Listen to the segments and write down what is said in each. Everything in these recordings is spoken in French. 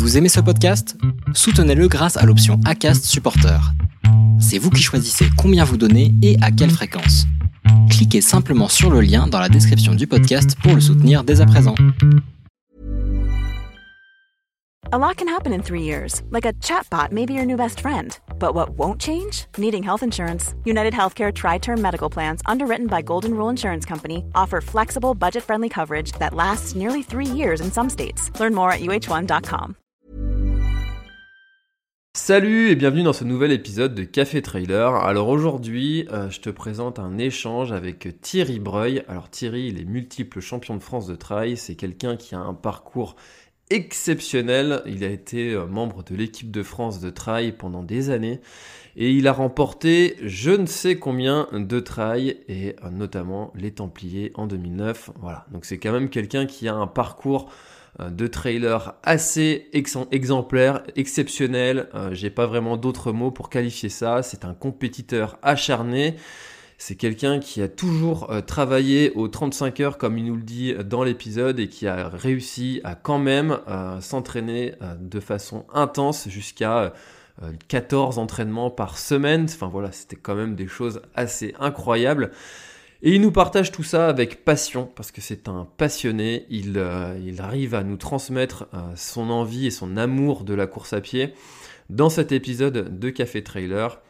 Vous aimez ce podcast? Soutenez-le grâce à l'option ACAST Supporter. C'est vous qui choisissez combien vous donnez et à quelle fréquence. Cliquez simplement sur le lien dans la description du podcast pour le soutenir dès à présent. A lot can happen in three years, like a chatbot may be your new best friend. But what won't change? Needing health insurance. United Healthcare Tri Term Medical Plans, underwritten by Golden Rule Insurance Company, offer flexible, budget friendly coverage that lasts nearly three years in some states. Learn more at uh1.com. Salut et bienvenue dans ce nouvel épisode de Café Trailer. Alors aujourd'hui, euh, je te présente un échange avec Thierry Breuil. Alors Thierry, il est multiple champion de France de trail. C'est quelqu'un qui a un parcours exceptionnel. Il a été euh, membre de l'équipe de France de trail pendant des années et il a remporté je ne sais combien de trails et euh, notamment les Templiers en 2009. Voilà, donc c'est quand même quelqu'un qui a un parcours de trailer assez exemplaire, exceptionnel. J'ai pas vraiment d'autres mots pour qualifier ça. C'est un compétiteur acharné. C'est quelqu'un qui a toujours euh, travaillé aux 35 heures, comme il nous le dit dans l'épisode, et qui a réussi à quand même euh, s'entraîner euh, de façon intense jusqu'à 14 entraînements par semaine. Enfin voilà, c'était quand même des choses assez incroyables. Et il nous partage tout ça avec passion, parce que c'est un passionné. Il, il, arrive à nous transmettre son envie et son amour de la course à pied dans cet épisode de Café Trailer.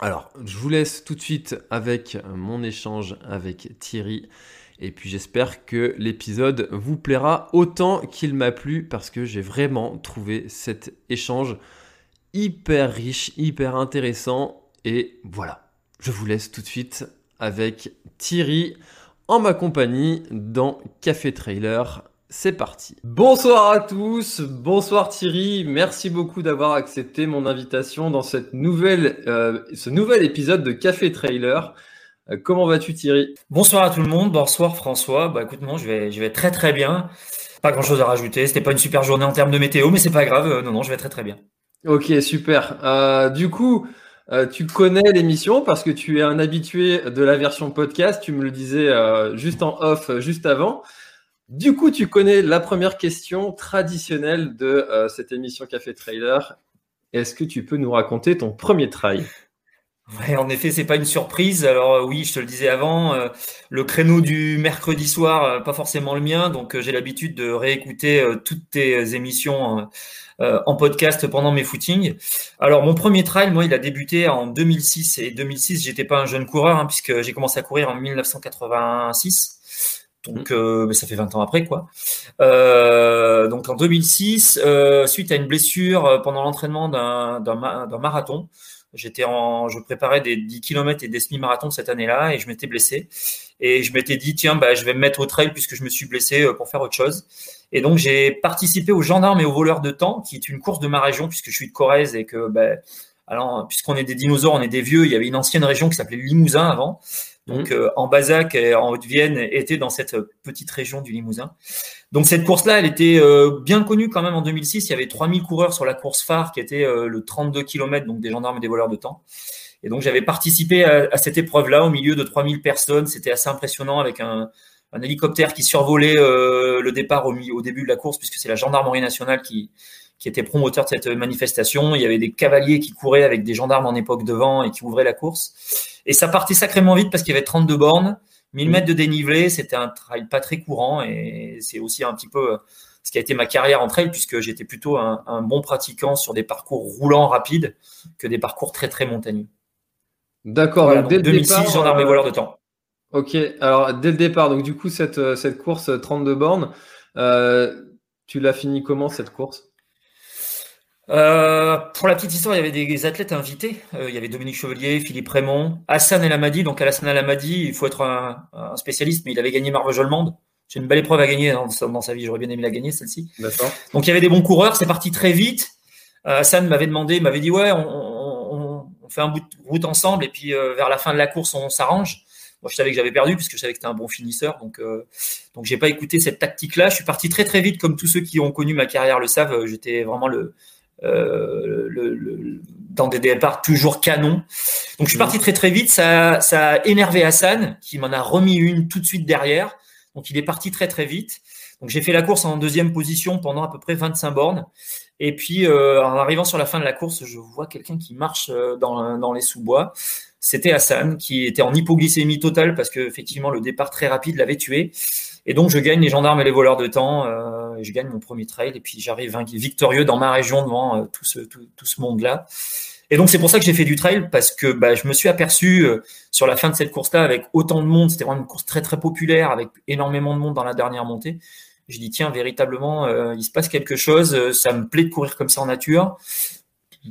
Alors, je vous laisse tout de suite avec mon échange avec Thierry. Et puis j'espère que l'épisode vous plaira autant qu'il m'a plu parce que j'ai vraiment trouvé cet échange hyper riche, hyper intéressant. Et voilà, je vous laisse tout de suite avec Thierry en ma compagnie dans Café Trailer c'est parti. Bonsoir à tous, bonsoir Thierry, merci beaucoup d'avoir accepté mon invitation dans cette nouvelle, euh, ce nouvel épisode de Café Trailer. Euh, comment vas-tu Thierry? Bonsoir à tout le monde, bonsoir François. Bah écoute, moi je vais, je vais très très bien. Pas grand chose à rajouter, c'était pas une super journée en termes de météo, mais c'est pas grave, euh, non, non, je vais très très bien. Ok, super. du coup, tu connais l'émission parce que tu es un habitué de la version podcast, tu me le disais juste en off, juste avant. Du coup, tu connais la première question traditionnelle de euh, cette émission Café Trailer. Est-ce que tu peux nous raconter ton premier trail? Ouais, en effet, c'est pas une surprise. Alors euh, oui, je te le disais avant, euh, le créneau du mercredi soir, pas forcément le mien, donc j'ai l'habitude de réécouter toutes tes émissions en podcast pendant mes footings. Alors mon premier trail, moi, il a débuté en 2006 et 2006, j'étais pas un jeune coureur hein, puisque j'ai commencé à courir en 1986. Donc, mmh. euh, ça fait 20 ans après, quoi. Euh, donc, en 2006, euh, suite à une blessure euh, pendant l'entraînement d'un marathon, j'étais en, je préparais des 10 km et des semi-marathons cette année-là et je m'étais blessé. Et je m'étais dit, tiens, bah, je vais me mettre au trail puisque je me suis blessé pour faire autre chose. Et donc, j'ai participé aux gendarmes et aux voleurs de temps, qui est une course de ma région puisque je suis de Corrèze et que, bah, alors, puisqu'on est des dinosaures, on est des vieux, il y avait une ancienne région qui s'appelait Limousin avant. Donc mmh. euh, en Bazac et en Haute-Vienne était dans cette petite région du Limousin. Donc cette course-là, elle était euh, bien connue quand même en 2006. Il y avait 3000 coureurs sur la course phare qui était euh, le 32 km, donc des gendarmes et des voleurs de temps. Et donc j'avais participé à, cette épreuve-là au milieu de 3000 personnes. C'était assez impressionnant avec un, un hélicoptère qui survolait le départ au, au, début de la course, puisque c'est la gendarmerie nationale qui, qui était promoteur de cette manifestation. Il y avait des cavaliers qui couraient avec des gendarmes en époque devant et qui ouvraient la course. Et ça partait sacrément vite parce qu'il y avait 32 bornes, 1000 mètres de dénivelé. C'était un trail pas très courant et c'est aussi un petit peu ce qui a été ma carrière en trail puisque j'étais plutôt un, bon pratiquant sur des parcours roulants rapides que des parcours très très montagneux. D'accord. Voilà, dès 2006, départ, gendarme et voleur de temps. Ok. Alors dès le départ, donc du coup cette, cette course 32 bornes, euh, tu l'as fini comment cette course? Euh, pour la petite histoire, il y avait des athlètes invités. Euh, il y avait Dominique Chevalier, Philippe Raymond, Hassan El Amadi. Donc, Hassan El Amadi, il faut être un, spécialiste, mais il avait gagné Marvejol Monde. C'est une belle épreuve à gagner dans, sa vie. J'aurais bien aimé la gagner, celle-ci. Donc, il y avait des bons coureurs. C'est parti très vite. Euh, Hassan m'avait demandé, m'avait dit, ouais, on, fait un bout de route ensemble et puis vers la fin de la course, on s'arrange. Moi, je savais que j'avais perdu puisque je savais que c'était un bon finisseur. Donc, donc j'ai pas écouté cette tactique-là. Je suis parti très, très vite, comme tous ceux qui ont connu ma carrière le savent. J'étais vraiment le, euh, le, dans des départs toujours canon. Donc je suis parti très très vite. Ça, ça a énervé Hassan, qui m'en a remis une tout de suite derrière. Donc il est parti très très vite. Donc j'ai fait la course en deuxième position pendant à peu près 25 bornes. Et puis en arrivant sur la fin de la course, je vois quelqu'un qui marche dans, dans les sous-bois. C'était Hassan qui était en hypoglycémie totale parce que effectivement le départ très rapide l'avait tué. Et donc je gagne les gendarmes et les voleurs de temps. et je gagne mon premier trail et puis j'arrive victorieux dans ma région devant tout ce tout, tout ce monde là. Et donc c'est pour ça que j'ai fait du trail parce que bah, je me suis aperçu euh, sur la fin de cette course-là avec autant de monde, c'était vraiment une course très très populaire avec énormément de monde dans la dernière montée. Je dis tiens véritablement euh, il se passe quelque chose, euh, ça me plaît de courir comme ça en nature.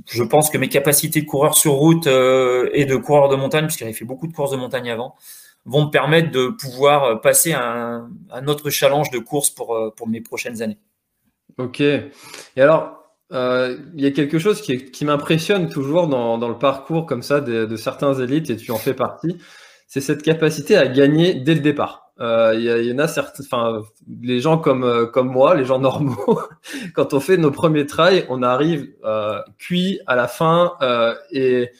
Je pense que mes capacités de coureur sur route et de coureur de montagne, puisque j'avais fait beaucoup de courses de montagne avant, vont me permettre de pouvoir passer à un, un autre challenge de course pour, pour mes prochaines années. Ok. Et alors, euh, il y a quelque chose qui, qui m'impressionne toujours dans, dans, le parcours comme ça de, de, certains élites, et tu en fais partie, c'est cette capacité à gagner dès le départ. Euh, il, y, y, en a certains, enfin, les gens comme euh, comme moi, les gens normaux, quand on fait nos premiers trails, on arrive euh, cuit à la fin. Euh, et,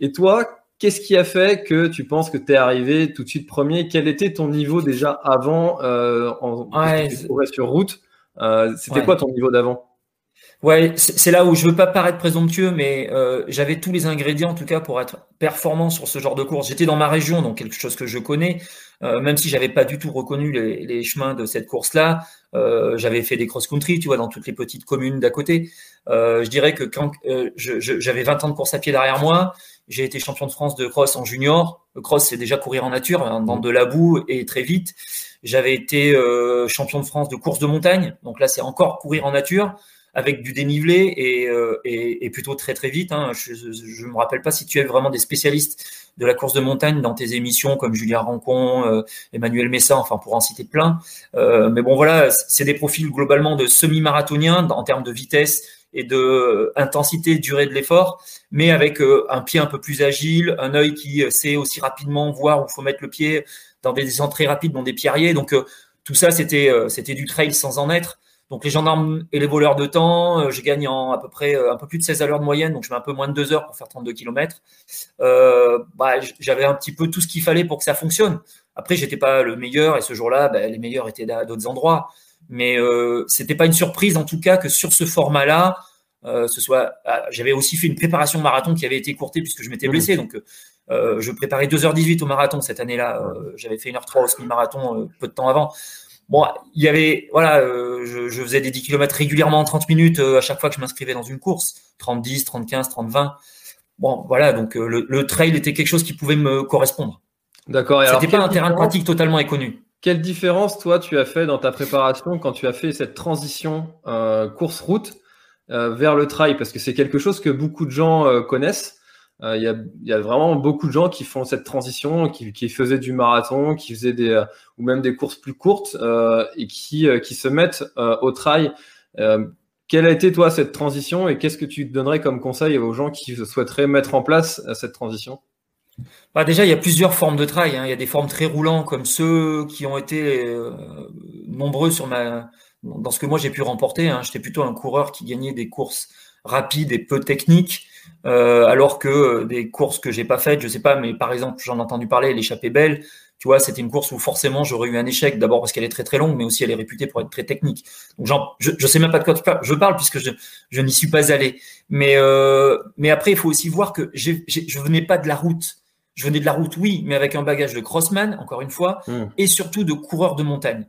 et toi, qu'est-ce qui a fait que tu penses que tu es arrivé tout de suite premier? Quel était ton niveau déjà avant en, ouais, sur route? C'était ouais. quoi ton niveau d'avant? Ouais, c'est là où je veux pas paraître présomptueux, mais euh, j'avais tous les ingrédients en tout cas pour être performant sur ce genre de course. J'étais dans ma région, donc quelque chose que je connais, euh, même si j'avais pas du tout reconnu les, les chemins de cette course-là. Euh, j'avais fait des cross-country, tu vois, dans toutes les petites communes d'à côté. Euh, je dirais que quand euh, j'avais 20 ans de course à pied derrière moi, j'ai été champion de France de cross en junior. Le cross, c'est déjà courir en nature, hein, dans de la boue et très vite. J'avais été euh, champion de France de course de montagne, donc là, c'est encore courir en nature avec du dénivelé et, euh, et, et, plutôt très très vite. Hein. Je ne me rappelle pas si tu es vraiment des spécialistes de la course de montagne dans tes émissions comme Julien Rancon, euh, Emmanuel Messa, enfin pour en citer plein. Euh, mais bon voilà, c'est des profils globalement de semi-marathoniens en termes de vitesse et de intensité, durée de l'effort, mais avec un pied un peu plus agile, un œil qui sait aussi rapidement voir où faut mettre le pied dans des entrées rapides, dans des pierriers. Donc tout ça, c'était c'était du trail sans en être. Donc les gendarmes et les voleurs de temps, euh, je gagne en à peu près euh, un peu plus de 16 à l'heure de moyenne, donc je mets un peu moins de 2 heures pour faire 32 km. Euh, bah, j'avais un petit peu tout ce qu'il fallait pour que ça fonctionne. Après, j'étais pas le meilleur et ce jour-là, bah, les meilleurs étaient à d'autres endroits. Mais euh, c'était pas une surprise en tout cas que sur ce format-là, euh, ce soit. Ah, j'avais aussi fait une préparation marathon qui avait été courtée puisque je m'étais blessé, donc euh, je préparais 2h18 au marathon cette année-là. j'avais fait 1h03 au semi-marathon peu de temps avant. Bon, il y avait, voilà, euh, je, je, faisais des 10 km régulièrement en 30 minutes euh, à chaque fois que je m'inscrivais dans une course, 30, 10, 30, 15, 30, 20. Bon, voilà, donc euh, le, le, trail était quelque chose qui pouvait me correspondre. D'accord. C'était pas un terrain de pratique totalement inconnu. Quelle différence, toi, tu as fait dans ta préparation quand tu as fait cette transition course-route vers le trail? Parce que c'est quelque chose que beaucoup de gens connaissent. Euh, il y, a, y, a, vraiment beaucoup de gens qui font cette transition, qui, qui faisaient du marathon, qui faisaient des euh, ou même des courses plus courtes euh, et qui, euh, qui se mettent au trail. quelle a été toi cette transition et qu'est-ce que tu donnerais comme conseil aux gens qui souhaiteraient mettre en place cette transition? Bah déjà, il y a plusieurs formes de trail. Hein. Il y a des formes très roulants comme ceux qui ont été nombreux sur ma dans ce que moi j'ai pu remporter. Hein. J'étais plutôt un coureur qui gagnait des courses rapides et peu techniques. Euh, alors que euh, des courses que j'ai pas faites, je sais pas, mais par exemple, j'en ai entendu parler, l'échappée belle, tu vois, c'était une course où forcément j'aurais eu un échec, d'abord parce qu'elle est très très longue, mais aussi elle est réputée pour être très technique. Je, je sais même pas de quoi je parle puisque je, n'y suis pas allé. Mais euh, après, il faut aussi voir que je je venais pas de la route. Je venais de la route, oui, mais avec un bagage de crossman, encore une fois, mmh. et surtout de coureur de montagne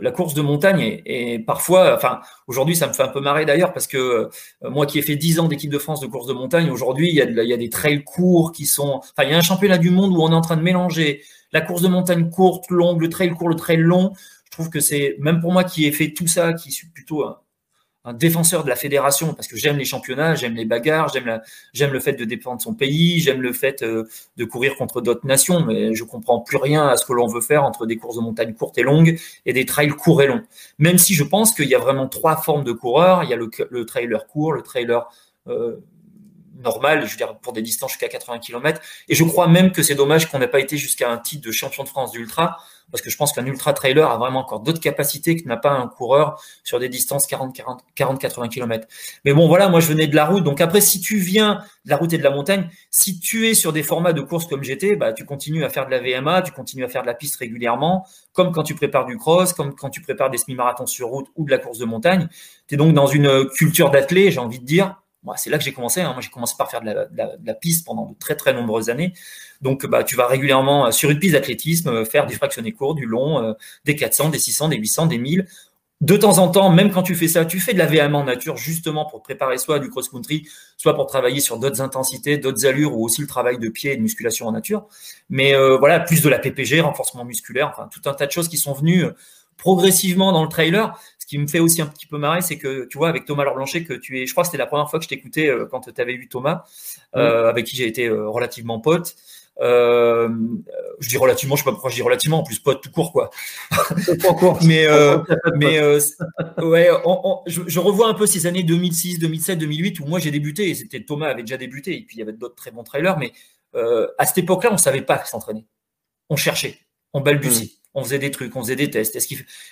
la course de montagne est, parfois, enfin aujourd'hui ça me fait un peu marrer d'ailleurs parce que euh, moi qui ai fait 10 ans d'équipe de France de course de montagne, aujourd'hui il y, a il y a des trails courts qui sont, enfin il y a un championnat du monde où on est en train de mélanger la course de montagne courte, longue, le trail court, le trail long. Je trouve que c'est même pour moi qui ai fait tout ça, qui suis plutôt un, un défenseur de la fédération parce que j'aime les championnats, j'aime les bagarres, j'aime le fait de défendre son pays, j'aime le fait euh, de courir contre d'autres nations, mais je comprends plus rien à ce que l'on veut faire entre des courses de montagne courtes et longues et des trails courts et longs. Même si je pense qu'il y a vraiment trois formes de coureurs, il y a le, le trailer court, le trailer euh, normal, je veux dire pour des distances jusqu'à 80 km, et je crois même que c'est dommage qu'on n'ait pas été jusqu'à un titre de champion de France d'ultra parce que je pense qu'un ultra trailer a vraiment encore d'autres capacités que n'a pas un coureur sur des distances 40, 40, 40, 80 km. Mais bon, voilà, moi je venais de la route. Donc après, si tu viens de la route et de la montagne, si tu es sur des formats de course comme j'étais, bah, tu continues à faire de la VMA, tu continues à faire de la piste régulièrement, comme quand tu prépares du cross, comme quand tu prépares des semi-marathons sur route ou de la course de montagne. Tu es donc dans une culture d'athlète, j'ai envie de dire, c'est là que j'ai commencé. Hein. Moi, j'ai commencé par faire de la, piste pendant de très très nombreuses années. Donc, bah, tu vas régulièrement euh, sur une piste d'athlétisme euh, faire du fractionné court, du long, euh, des 400, des 600, des 800, des 1000. De temps en temps, même quand tu fais ça, tu fais de la VM en nature justement pour préparer soit du cross-country, soit pour travailler sur d'autres intensités, d'autres allures ou aussi le travail de pied et de musculation en nature. Mais voilà, plus de la PPG, renforcement musculaire, enfin tout un tas de choses qui sont venues progressivement dans le trailer qui me fait aussi un petit peu marrer, c'est que tu vois, avec Thomas Laure Blanchet, que tu es, je crois que c'était la première fois que je t'écoutais euh, quand tu avais vu Thomas, euh, avec qui j'ai été euh, relativement pote. Euh, je dis relativement, je sais pas pourquoi je dis relativement, en plus pote tout court quoi. mais euh, mais euh, ouais, je, je, revois un peu ces années 2006, 2007, 2008 où moi j'ai débuté et c'était Thomas avait déjà débuté et puis il y avait d'autres très bons trailers, mais à cette époque-là on savait pas s'entraîner, on cherchait, on balbutiait on faisait des trucs, on faisait des tests.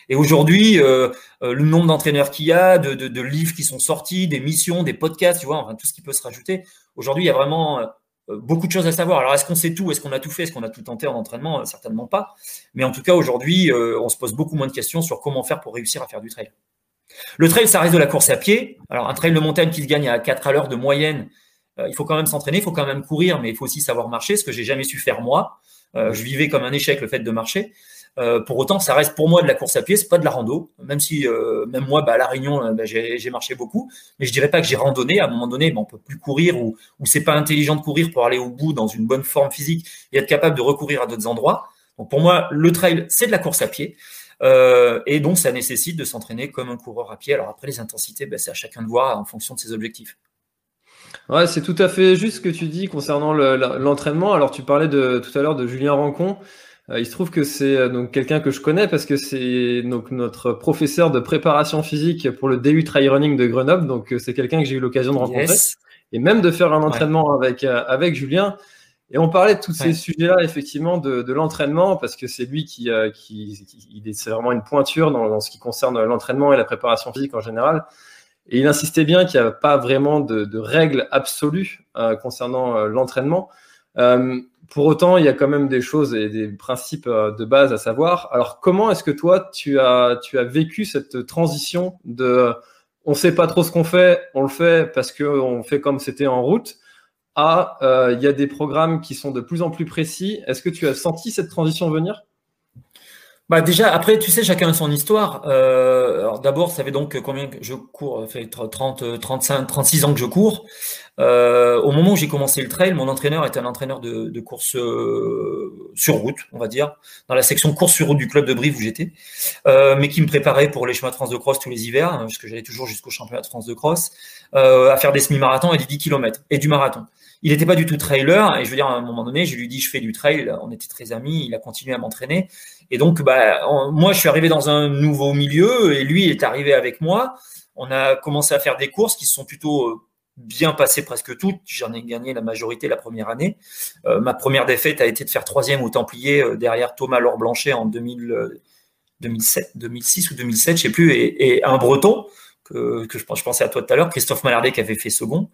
Et aujourd'hui, euh, euh, le nombre d'entraîneurs qu'il y a, de, livres qui sont sortis, des missions, des podcasts, tu vois, enfin tout ce qui peut se rajouter. Aujourd'hui, il y a vraiment euh, beaucoup de choses à savoir. Alors, est-ce qu'on sait tout? Est-ce qu'on a tout fait? Est-ce qu'on a tout tenté en entraînement? Certainement pas. Mais en tout cas, aujourd'hui, on se pose beaucoup moins de questions sur comment faire pour réussir à faire du trail. Le trail, ça reste de la course à pied. Alors, un trail de montagne qui se gagne à 4 à l'heure de moyenne, il faut quand même s'entraîner, il faut quand même courir, mais il faut aussi savoir marcher, ce que j'ai jamais su faire moi. je vivais comme un échec le fait de marcher. Euh, pour autant, ça reste pour moi de la course à pied, c'est pas de la rando. Même si, euh, même moi, bah, à la Réunion, euh, bah, j'ai marché beaucoup, mais je dirais pas que j'ai randonné. À un moment donné, bah, on peut plus courir ou, ou c'est pas intelligent de courir pour aller au bout dans une bonne forme physique et être capable de recourir à d'autres endroits. Donc pour moi, le trail, c'est de la course à pied. Euh, et donc, ça nécessite de s'entraîner comme un coureur à pied. Alors après, les intensités, bah, c'est à chacun de voir en fonction de ses objectifs. Ouais, c'est tout à fait juste ce que tu dis concernant l'entraînement. Alors, tu parlais de, tout à l'heure de Julien Rancon. Euh, il se trouve que c'est euh, donc quelqu'un que je connais parce que c'est donc notre professeur de préparation physique pour le DU Trail Running de Grenoble. Donc euh, c'est quelqu'un que j'ai eu l'occasion de rencontrer et même de faire un entraînement avec avec Julien. Et on parlait de tous ces sujets-là, effectivement, de, de l'entraînement, parce que c'est lui qui, qui, qui c'est vraiment une pointure dans, dans ce qui concerne l'entraînement et la préparation physique en général. Et il insistait bien qu'il n'y a pas vraiment de, de règles absolues concernant l'entraînement. Euh, pour autant, il y a quand même des choses et des principes euh, de base à savoir. Alors, comment est-ce que toi, tu as, tu as vécu cette transition de on ne sait pas trop ce qu'on fait, on le fait parce qu'on fait comme c'était en route, à euh, il y a des programmes qui sont de plus en plus précis. Est-ce que tu as senti cette transition venir? Bah déjà, après, tu sais, chacun a son histoire. Euh, alors d'abord, ça fait donc combien que je cours Ça fait 30, 35, 36 ans que je cours. Euh, au moment où j'ai commencé le trail, mon entraîneur était un entraîneur de, de course euh, sur route, on va dire, dans la section course sur route du club de Brive où j'étais, euh, mais qui me préparait pour les chemins de France de cross tous les hivers, hein, parce que j'allais toujours jusqu'au championnat de France de cross, euh, à faire des semi-marathons et des 10 km et du marathon. Il n'était pas du tout trailer, et je veux dire, à un moment donné, je lui dis, je fais du trail, on était très amis, il a continué à m'entraîner. Et donc, bah, moi, je suis arrivé dans un nouveau milieu, et lui, il est arrivé avec moi. On a commencé à faire des courses qui se sont plutôt euh, bien passées presque toutes. J'en ai gagné la majorité la première année. Euh, ma première défaite a été de faire troisième au Templier euh, derrière Thomas Laure Blanchet en 2000, 2007, 2006 ou 2007, je sais plus, et un Breton que, je, je, pensais à toi tout à l'heure, Christophe Malardet qui avait fait second.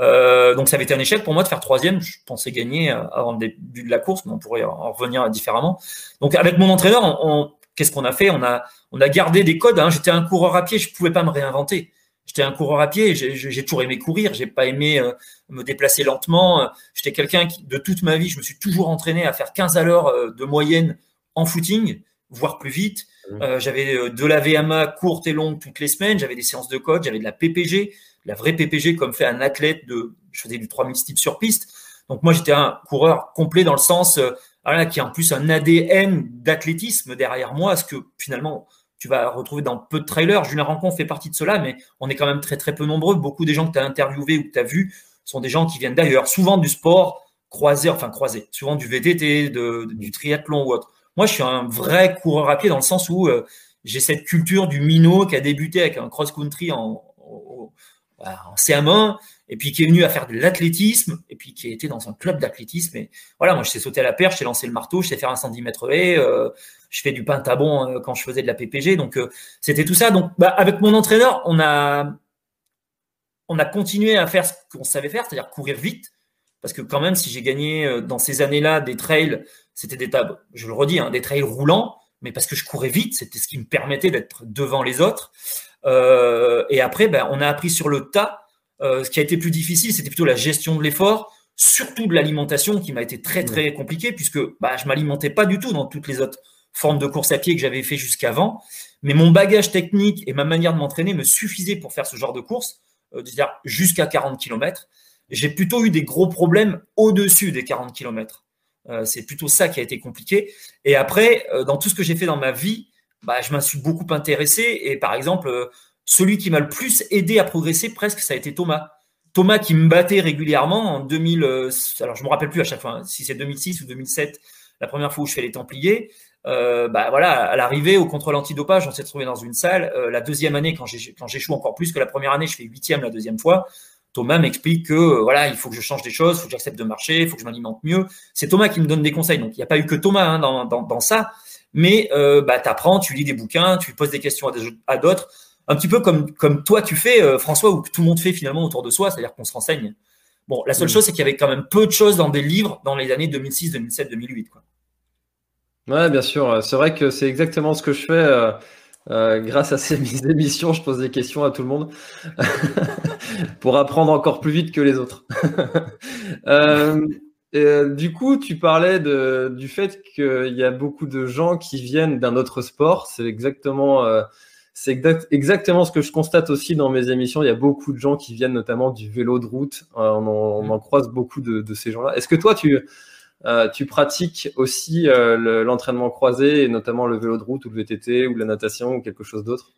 Euh, donc ça avait été un échec pour moi de faire troisième. Je pensais gagner euh, avant le début de la course, mais on pourrait en revenir différemment. Donc avec mon entraîneur, on, qu'est-ce qu'on a fait? On a on a gardé des codes. Hein. J'étais un coureur à pied, je pouvais pas me réinventer. J'étais un coureur à pied, j'ai toujours aimé courir, j'ai pas aimé euh, me déplacer lentement. J'étais quelqu'un qui, de toute ma vie, je me suis toujours entraîné à faire 15 à l'heure euh, de moyenne en footing, voire plus vite. Mmh. Euh, j'avais euh, de la VMA courte et longue toutes les semaines. J'avais des séances de code. J'avais de la PPG, la vraie PPG comme fait un athlète de. Je faisais du 3000 steps sur piste. Donc moi j'étais un coureur complet dans le sens euh, voilà, qui a en plus un ADN d'athlétisme derrière moi, ce que finalement tu vas retrouver dans peu de trailers. Julien Rancon fait partie de cela, mais on est quand même très très peu nombreux. Beaucoup des gens que tu as interviewés ou que tu as vus sont des gens qui viennent d'ailleurs, souvent du sport croisé, enfin croisé, souvent du VTT, du triathlon ou autre. Moi, je suis un vrai coureur à pied dans le sens où euh, j'ai cette culture du minot qui a débuté avec un cross-country en, en CM1, et puis qui est venu à faire de l'athlétisme, et puis qui été dans un club d'athlétisme. Et voilà, moi, je sais sauter à la perche, je sais lancer le marteau, je sais faire un 110 mètres et euh, je fais du pentabon euh, quand je faisais de la PPG. Donc, c'était tout ça. Donc, bah, avec mon entraîneur, on a, on a continué à faire ce qu'on savait faire, c'est-à-dire courir vite. Parce que quand même, si j'ai gagné dans ces années-là des trails, c'était des tables, je le redis, hein, des trails roulants, mais parce que je courais vite, c'était ce qui me permettait d'être devant les autres. et après, ben, on a appris sur le tas euh, ce qui a été plus difficile, c'était plutôt la gestion de l'effort, surtout de l'alimentation qui m'a été très très compliqué puisque bah, je m'alimentais pas du tout dans toutes les autres formes de course à pied que j'avais fait jusqu'avant. Mais mon bagage technique et ma manière de m'entraîner me suffisaient pour faire ce genre de course, euh, c'est-à-dire jusqu'à 40 km. J'ai plutôt eu des gros problèmes au-dessus des 40 km. Euh, c'est plutôt ça qui a été compliqué. Et après, euh, dans tout ce que j'ai fait dans ma vie, bah, je m'en suis beaucoup intéressé. Et par exemple, celui qui m'a le plus aidé à progresser presque, ça a été Thomas. Thomas qui me battait régulièrement en 2000, euh, alors je me rappelle plus à chaque fois hein, si c'est 2006 ou 2007, la première fois où je fais les Templiers. Euh, bah voilà, à l'arrivée au contrôle antidopage, on s'est trouvé dans une salle. Euh, la deuxième année, quand j'échoue encore plus que la première année, je fais huitième la deuxième fois. Thomas m'explique que euh, voilà, il faut que je change des choses, il faut que j'accepte de marcher, il faut que je m'alimente mieux. C'est Thomas qui me donne des conseils. Donc il n'y a pas eu que Thomas hein, dans, dans, dans, ça, mais euh, bah, tu apprends, tu lis des bouquins, tu poses des questions à d'autres un petit peu comme, comme toi tu fais, euh, François, ou que tout le monde fait finalement autour de soi, c'est-à-dire qu'on se renseigne. Bon, la seule chose, c'est qu'il y avait quand même peu de choses dans des livres dans les années 2006, 2007, 2008. Quoi. Ouais, bien sûr. C'est vrai que c'est exactement ce que je fais. Euh, euh, grâce à ces émissions, je pose des questions à tout le monde pour apprendre encore plus vite que les autres. du coup, tu parlais de, du fait qu'il y a beaucoup de gens qui viennent d'un autre sport. C'est exactement c'est exactement ce que je constate aussi dans mes émissions. Il y a beaucoup de gens qui viennent notamment du vélo de route. Euh, on, en, croise beaucoup de, ces gens-là. Est-ce que toi, tu, euh, tu pratiques aussi euh, l'entraînement croisé, et notamment le vélo de route ou le VTT ou la natation ou quelque chose d'autre?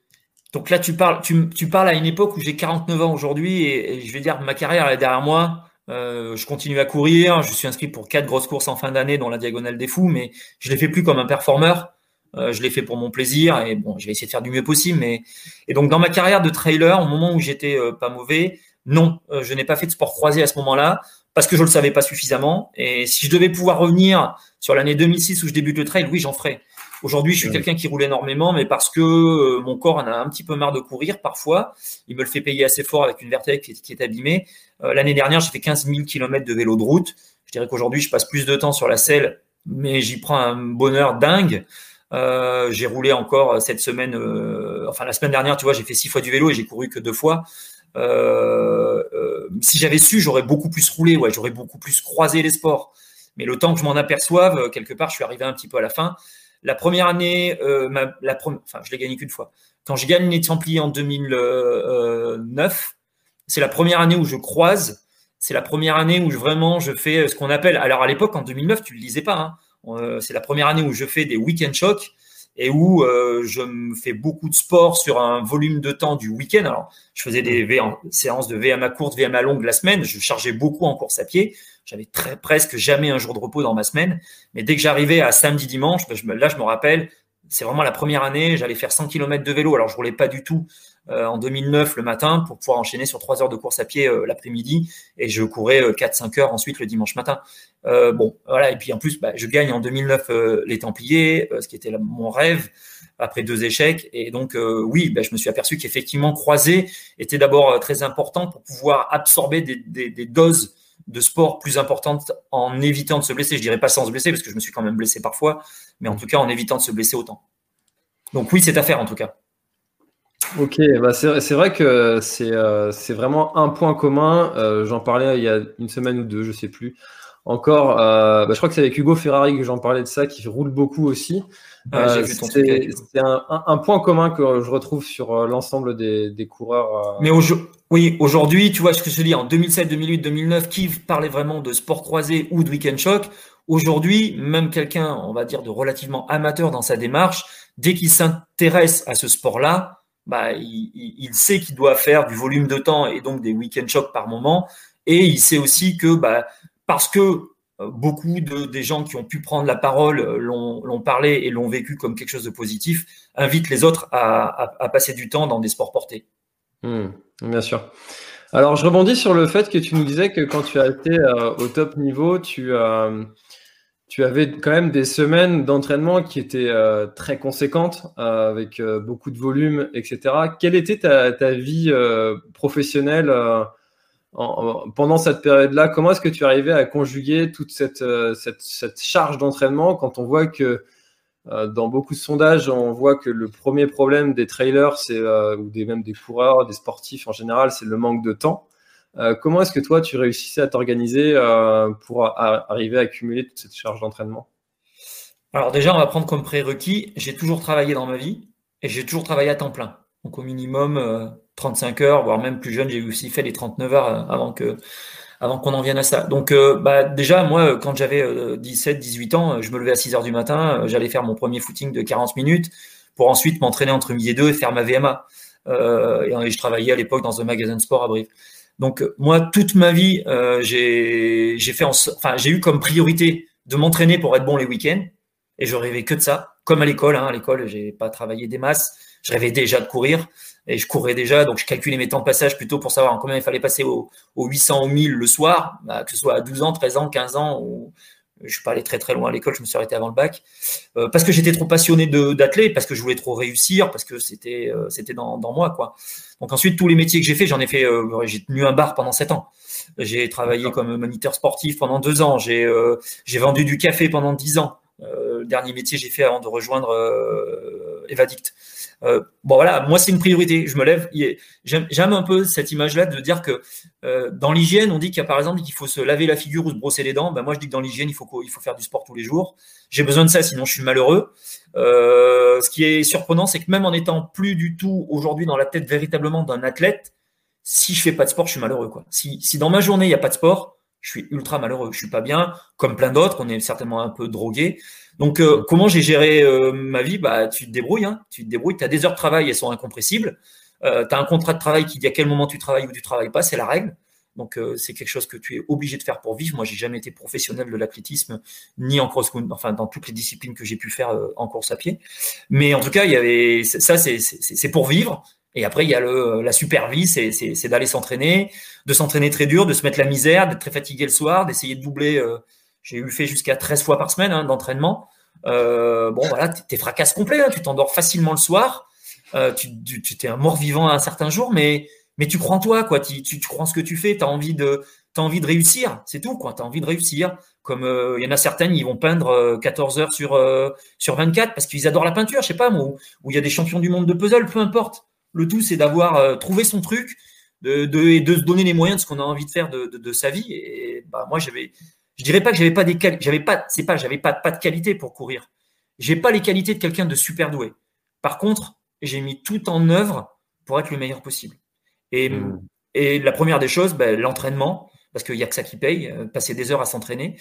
Donc là, tu parles, tu, tu, parles à une époque où j'ai 49 ans aujourd'hui et, je vais dire ma carrière est derrière moi. je continue à courir. Je suis inscrit pour quatre grosses courses en fin d'année, dont la Diagonale des Fous, mais je les fais plus comme un performeur. Euh, je l'ai fait pour mon plaisir et bon, je vais essayer de faire du mieux possible. Mais et donc dans ma carrière de trailer, au moment où j'étais euh, pas mauvais, non, euh, je n'ai pas fait de sport croisé à ce moment-là parce que je le savais pas suffisamment. Et si je devais pouvoir revenir sur l'année 2006 où je débute le trail, oui, j'en ferais. Aujourd'hui, je suis quelqu'un qui roule énormément, mais parce que mon corps en a un petit peu marre de courir parfois. Il me le fait payer assez fort avec une vertèbre qui est, abîmée. L'année dernière, j'ai fait 15 000 km de vélo de route. Je dirais qu'aujourd'hui, je passe plus de temps sur la selle, mais j'y prends un bonheur dingue. Euh, j'ai roulé encore euh, cette semaine, euh, enfin la semaine dernière, tu vois, j'ai fait six fois du vélo et j'ai couru que deux fois. Euh, euh, si j'avais su, j'aurais beaucoup plus roulé, ouais, j'aurais beaucoup plus croisé les sports. Mais le temps que je m'en aperçoive, quelque part, je suis arrivé un petit peu à la fin. La première année, la enfin, je l'ai gagné qu'une fois. Quand je gagne les Templiers en 2009, c'est la première année où je croise. C'est la première année où je, vraiment je fais ce qu'on appelle. Alors à l'époque, en 2009, tu le lisais pas. Hein, euh, c'est la première année où je fais des week-end shocks et où euh, je me fais beaucoup de sport sur un volume de temps du week-end. Alors, je faisais des séances de VMA courte, VMA longue la semaine. Je chargeais beaucoup en course à pied. J'avais très presque jamais un jour de repos dans ma semaine. Mais dès que j'arrivais à samedi, dimanche, ben, là, je me rappelle, c'est vraiment la première année. J'allais faire 100 km de vélo. Alors, je roulais pas du tout en 2009 le matin pour pouvoir enchaîner sur trois heures de course à pied euh, l'après-midi et je courais 4-5 euh, heures ensuite le dimanche matin. bon, voilà. Et puis en plus, bah, je gagne en 2009 les Templiers, ce qui était mon rêve après deux échecs. Et donc, oui, bah, je me suis aperçu qu'effectivement, croiser était d'abord très important pour pouvoir absorber des, doses de sport plus importantes en évitant de se blesser. Je dirais pas sans se blesser, parce que je me suis quand même blessé parfois, mais en tout cas en évitant de se blesser autant. Donc oui, c'est à faire en tout cas. Ok, bah c'est vrai que c'est euh, vraiment un point commun. Euh, j'en parlais il y a une semaine ou deux, je sais plus. Encore, euh, bah, je crois que c'est avec Hugo Ferrari que j'en parlais de ça, qui roule beaucoup aussi. c'est un, un, point commun que je retrouve sur l'ensemble des, des, coureurs. Mais oui, aujourd'hui, tu vois ce que je dis, en 2007, 2008, 2009, qui parlait vraiment de sport croisé ou de week-end choc? Aujourd'hui, même quelqu'un, on va dire, de relativement amateur dans sa démarche, dès qu'il s'intéresse à ce sport-là, bah, il, sait qu'il doit faire du volume de temps et donc des week-end shocks par moment. Et il sait aussi que bah, parce que euh, beaucoup de, des gens qui ont pu prendre la parole euh, l'ont parlé et l'ont vécu comme quelque chose de positif, invitent les autres à, passer du temps dans des sports portés. Hmm, bien sûr. Alors, je rebondis sur le fait que tu nous disais que quand tu as été euh, au top niveau, tu, euh, tu avais quand même des semaines d'entraînement qui étaient euh, très conséquentes, avec beaucoup de volume, etc. Quelle était ta, ta vie professionnelle pendant cette période-là? Comment est-ce que tu arrivais à conjuguer toute cette, cette, cette charge d'entraînement quand on voit que euh, dans beaucoup de sondages, on voit que le premier problème des trailers, euh, ou des même des coureurs, des sportifs en général, c'est le manque de temps? Euh, comment est-ce que toi, tu réussissais à t'organiser pour arriver à accumuler toute cette charge d'entraînement? Alors déjà, on va prendre comme prérequis, j'ai toujours travaillé dans ma vie et j'ai toujours travaillé à temps plein. Donc au minimum 35 heures, voire même plus jeune, j'ai aussi fait les 39 heures avant que avant qu'on en vienne à ça. Donc, euh, bah, déjà, moi, quand j'avais 17, 18 ans, je me levais à 6 heures du matin, euh, j'allais faire mon premier footing de 40 minutes pour ensuite m'entraîner entre midi et deux et faire ma VMA. Euh, et je travaillais à l'époque dans un magasin de sport à Brive. Donc, moi, toute ma vie, euh, j'ai fait, enfin, j'ai eu comme priorité de m'entraîner pour être bon les week-ends. Et je rêvais que de ça, comme à l'école. Hein. À l'école, j'ai pas travaillé des masses. Je rêvais déjà de courir et je courais déjà, donc je calculais mes temps de passage plutôt pour savoir combien il fallait passer au, 800 au 1000 le soir, bah, que ce soit à 12 ans, 13 ans, 15 ans, je suis pas allé très très loin à l'école, je me suis arrêté avant le bac, euh, parce que j'étais trop passionné d'athlète, parce que je voulais trop réussir, parce que c'était euh, c'était dans, dans, moi quoi. Donc ensuite tous les métiers que j'ai fait, j'en ai fait, euh, j'ai tenu un bar pendant 7 ans. J'ai travaillé comme moniteur sportif pendant 2 ans. J'ai j'ai vendu du café pendant 10 ans. le dernier métier j'ai fait avant de rejoindre Evadict. Euh, bon voilà, moi c'est une priorité. Je me lève. J'aime un peu cette image-là de dire que euh, dans l'hygiène, on dit qu'il y a par exemple qu'il faut se laver la figure ou se brosser les dents. Ben moi je dis que dans l'hygiène, il faut il faut faire du sport tous les jours. J'ai besoin de ça, sinon je suis malheureux. Euh, ce qui est surprenant, c'est que même en étant plus du tout aujourd'hui dans la tête véritablement d'un athlète, si je fais pas de sport, je suis malheureux. Si, si dans ma journée il y a pas de sport, je suis ultra malheureux. Je suis pas bien, comme plein d'autres. On est certainement un peu drogué. Donc, euh, comment j'ai géré euh, ma vie? Bah, tu te débrouilles. Hein. Tu te débrouilles. Tu as des heures de travail, elles sont incompressibles. Euh, tu as un contrat de travail qui dit à quel moment tu travailles ou tu travailles pas. C'est la règle. Donc, euh, c'est quelque chose que tu es obligé de faire pour vivre. Moi, j'ai jamais été professionnel de l'athlétisme, ni en cross enfin, dans toutes les disciplines que j'ai pu faire en course à pied. Mais en tout cas, il y avait ça, c'est pour vivre. Et après, il y a le, la super vie, c'est d'aller s'entraîner, de s'entraîner très dur, de se mettre la misère, d'être très fatigué le soir, d'essayer de doubler j'ai eu fait jusqu'à 13 fois par semaine hein, d'entraînement. Euh, bon, voilà, t'es fracasse complet, hein, tu t'endors facilement le soir. Euh, tu, tu, t'es un mort vivant à un certain jour, mais, mais tu crois en toi, quoi. Tu, crois en ce que tu fais, tu as envie de, as envie de réussir, c'est tout, quoi. Tu as envie de réussir. Comme euh, il y en a certaines, ils vont peindre 14 heures sur, sur 24 parce qu'ils adorent la peinture, je sais pas, où il y a des champions du monde de puzzle, peu importe. Le tout, c'est d'avoir trouvé son truc, de, et de se donner les moyens de ce qu'on a envie de faire de, de, de sa vie. Et bah, moi, j'avais, je dirais pas que j'avais pas des j'avais pas, c'est pas, j'avais pas, pas de qualité pour courir. J'ai pas les qualités de quelqu'un de super doué. Par contre, j'ai mis tout en œuvre pour être le meilleur possible. Et, hmm. et la première des choses, ben, l'entraînement, parce qu'il y a que ça qui paye, euh, passer des heures à s'entraîner,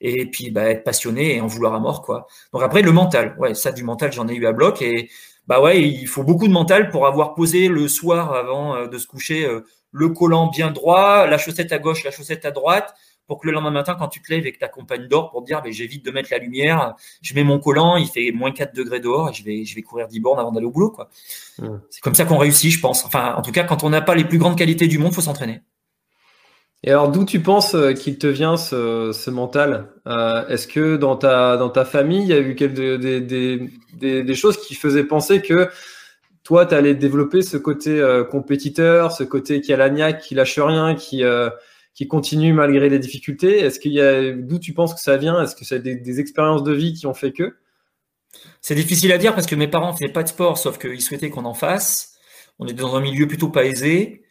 et puis ben, être passionné et en vouloir à mort, quoi. Donc après, le mental, ouais, ça du mental, j'en ai eu à bloc, et bah ouais, il faut beaucoup de mental pour avoir posé le soir avant euh, de se coucher euh, le collant bien droit, la chaussette à gauche, la chaussette à droite, pour que le lendemain matin, quand tu te lèves avec ta compagne dort pour dire, ben, j'évite de mettre la lumière, je mets mon collant, il fait moins 4 degrés dehors et je vais, je vais courir 10 bornes avant d'aller au boulot, quoi. C'est comme ça qu'on réussit, je pense. Enfin, en tout cas, quand on n'a pas les plus grandes qualités du monde, faut s'entraîner. Et alors, d'où tu penses euh, qu'il te vient ce, ce mental? Euh, Est-ce que dans ta, dans ta famille, il y a eu des, des, des, des choses qui faisaient penser que toi, tu allais développer ce côté euh, compétiteur, ce côté qui a la qui lâche rien, qui, qui continue malgré les difficultés Est-ce qu'il y a d'où tu penses que ça vient? Est-ce que c'est des, expériences de vie qui ont fait que? C'est difficile à dire parce que mes parents faisaient pas de sport, sauf qu'ils souhaitaient qu'on en fasse. On est dans un milieu plutôt pas aisé.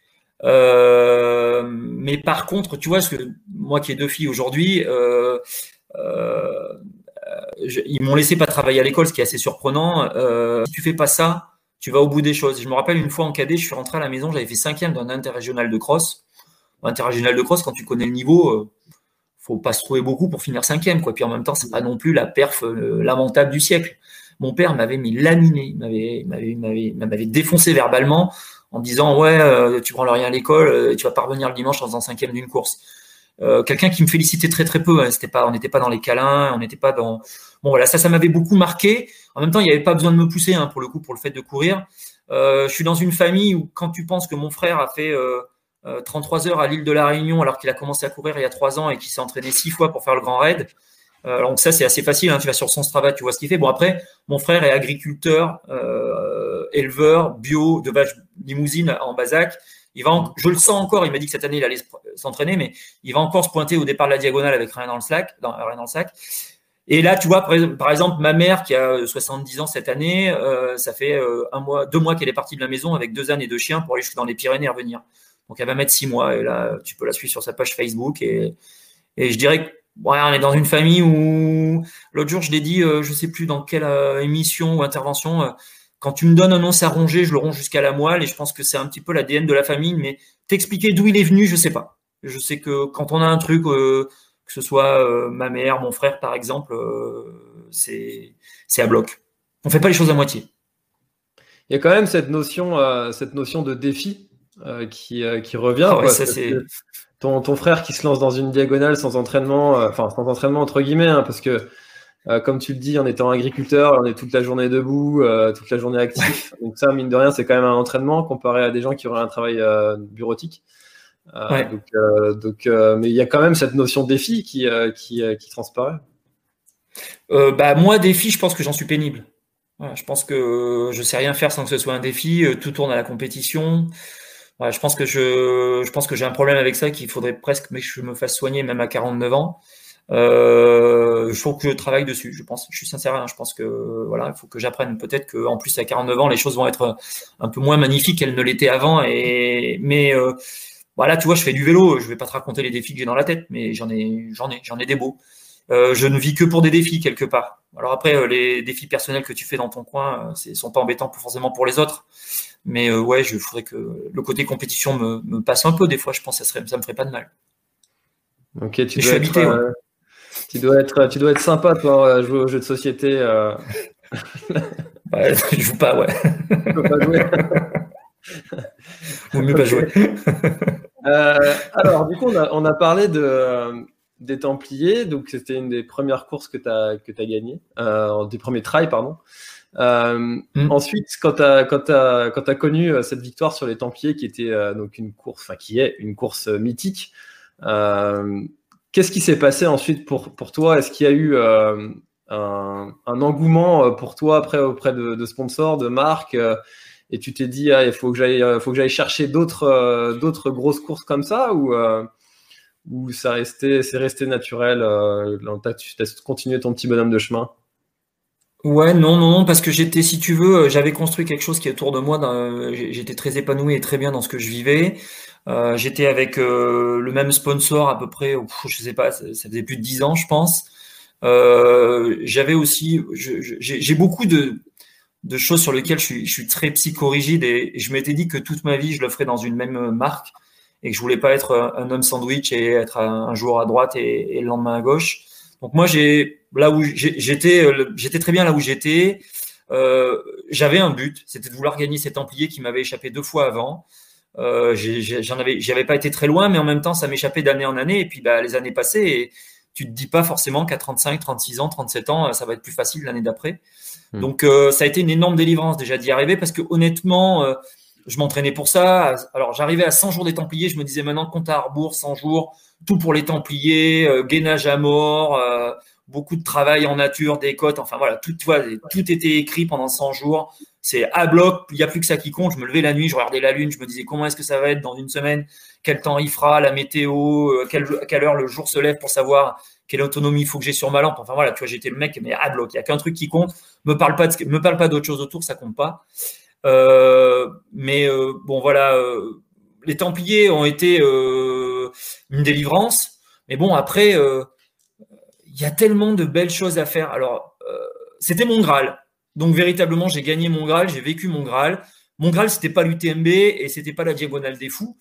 Euh, mais par contre, tu vois, moi qui ai deux filles aujourd'hui, euh, euh, ils m'ont laissé pas travailler à l'école, ce qui est assez surprenant. Si tu fais pas ça, tu vas au bout des choses. Je me rappelle une fois en cadet, je suis rentré à la maison, j'avais fait cinquième d'un interrégional de cross interrégional de cross, quand tu connais le niveau, euh, faut pas se trouver beaucoup pour finir cinquième, quoi. Puis en même temps, c'est pas non plus la perf euh, lamentable du siècle. Mon père m'avait mis laminé, m'avait, défoncé verbalement en disant ouais, euh, tu prends le rien à l'école, tu vas pas revenir le dimanche en faisant cinquième d'une course. quelqu'un qui me félicitait très très peu. Hein. C'était pas, on n'était pas dans les câlins, on n'était pas dans. Bon voilà, ça, ça m'avait beaucoup marqué. En même temps, il n'y avait pas besoin de me pousser hein, pour le coup pour le fait de courir. je suis dans une famille où quand tu penses que mon frère a fait 33 heures à l'île de la Réunion alors qu'il a commencé à courir il y a trois ans et qu'il s'est entraîné six fois pour faire le grand raid, euh, donc ça c'est assez facile, hein, tu vas sur son Strava, tu vois ce qu'il fait. Bon après, mon frère est agriculteur, euh, éleveur, bio, de vaches limousine en Bazac. Il va, je le sens encore. Il m'a dit que cette année il allait s'entraîner, mais il va encore se pointer au départ de la diagonale avec rien dans le sac, dans, rien dans le sac. Et là, tu vois, par exemple, ma mère qui a 70 ans cette année, euh, ça fait euh, un mois, deux mois qu'elle est partie de la maison avec deux ânes et deux chiens pour aller dans les Pyrénées et revenir. Donc elle va mettre six mois. Et là, tu peux la suivre sur sa page Facebook. Et, et je dirais que Ouais, on est dans une famille où l'autre jour je l'ai dit, euh, je sais plus dans quelle euh, émission ou intervention. Euh, quand tu me donnes un os à ronger, je le ronge jusqu'à la moelle et je pense que c'est un petit peu l'ADN de la famille. Mais t'expliquer d'où il est venu, je sais pas. Je sais que quand on a un truc, que ce soit ma mère, mon frère par exemple, c'est c'est à bloc. On fait pas les choses à moitié. Il y a quand même cette notion, cette notion de défi qui, qui revient. Ça, c'est ton, frère qui se lance dans une diagonale sans entraînement, euh, enfin sans entraînement entre guillemets, hein, parce que euh, comme tu le dis, en étant agriculteur, on est toute la journée debout, euh, toute la journée actif. Donc ça, mine de rien, c'est quand même un entraînement comparé à des gens qui auraient un travail bureautique. Donc, mais il y a quand même cette notion de défi qui, qui, qui transparaît. bah moi, défi, je pense que j'en suis pénible. je pense que je sais rien faire sans que ce soit un défi. Tout tourne à la compétition je pense que je, je pense que j'ai un problème avec ça qu'il faudrait presque que je me fasse soigner même à 49 ans. Euh, il faut que je travaille dessus. Je pense, je suis sincère. Hein, je pense que voilà, il faut que j'apprenne. Peut-être qu'en plus à 49 ans, les choses vont être un peu moins magnifiques qu'elles ne l'étaient avant. Et mais euh, voilà, tu vois, je fais du vélo. Je vais pas te raconter les défis que j'ai dans la tête, mais j'en ai, j'en ai, j'en ai des beaux. Euh, je ne vis que pour des défis quelque part. Alors après, euh, les défis personnels que tu fais dans ton coin, euh, sont pas embêtants forcément pour les autres. Mais euh, ouais, je voudrais que le côté compétition me, me, passe un peu. Des fois, je pense que ça, serait, ça me ferait pas de mal. Ok, tu dois, être, euh, tu dois être, tu dois être sympa toi, jouer aux jeux de société. Euh... ouais, je joue pas, ouais. peux pas jouer. Vaut mieux pas jouer. Euh, alors, du coup, on a, on a parlé de, des Templiers. Donc, c'était une des premières courses que tu as, que as gagnées, euh, des premiers trails, pardon. Euh, mm. Ensuite, quand tu as, quand as, quand as connu euh, cette victoire sur les Templiers, qui était euh, donc une course, enfin qui est une course mythique, qu'est-ce qui s'est passé ensuite pour, pour toi? Est-ce qu'il y a eu un, un, engouement pour toi après auprès de, de sponsors, de marques et tu t'es dit ah, il faut que j'aille faut que j'aille chercher d'autres d'autres grosses courses comme ça ou ou ça restait c'est resté naturel tu as continué ton petit bonhomme de chemin? Ouais, non, non, non, parce que j'étais, si tu veux, euh, j'avais construit quelque chose qui est autour de moi. J'étais très épanoui et très bien dans ce que je vivais. Euh, j'étais avec euh, le même sponsor à peu près, je sais pas, ça, faisait plus de dix ans, je pense. j'avais aussi, j'ai beaucoup de, choses sur lesquelles je suis, très psychorigide et, je m'étais dit que toute ma vie, je le ferais dans une même marque et que je voulais pas être un homme sandwich et être un, jour à droite et, et le lendemain à gauche. Donc moi, j'ai là où j'étais, euh, j'étais très bien là où j'étais. Euh, j'avais un but, c'était de vouloir gagner cet Templier qui m'avait échappé deux fois avant. Euh, j'en avais, j'avais pas été très loin, mais en même temps, ça m'échappait d'année en année. Et puis, bah, les années passées, et tu te dis pas forcément qu'à 35, 36 ans, 37 ans, ça va être plus facile l'année d'après. Hmm. Donc, ça a été une énorme délivrance déjà d'y arriver parce que honnêtement, je m'entraînais pour ça. Alors, j'arrivais à 100 jours des Templiers, je me disais maintenant compte à rebours, 100 jours, tout pour les Templiers, gainage à mort beaucoup de travail en nature, des côtes, enfin voilà, tout, tout était écrit pendant 100 jours. C'est à bloc, il n'y a plus que ça qui compte. Je me levais la nuit, je regardais la lune, je me disais comment est-ce que ça va être dans une semaine, quel temps il fera, la météo, euh, quelle, quelle heure le jour se lève pour savoir quelle autonomie il faut que j'ai sur ma lampe? Enfin voilà, tu vois, j'étais le mec, mais à bloc, il n'y a qu'un truc qui compte. Me parle pas de, me parle pas d'autre chose autour, ça compte pas. Euh, mais euh, bon voilà, les Templiers ont été une délivrance. Mais bon, après, il y a tellement de belles choses à faire. Alors, euh, c'était mon Graal. Donc, véritablement, j'ai gagné mon Graal, j'ai vécu mon Graal. Mon Graal, c'était pas l'UTMB et c'était pas la Diagonale des Fous.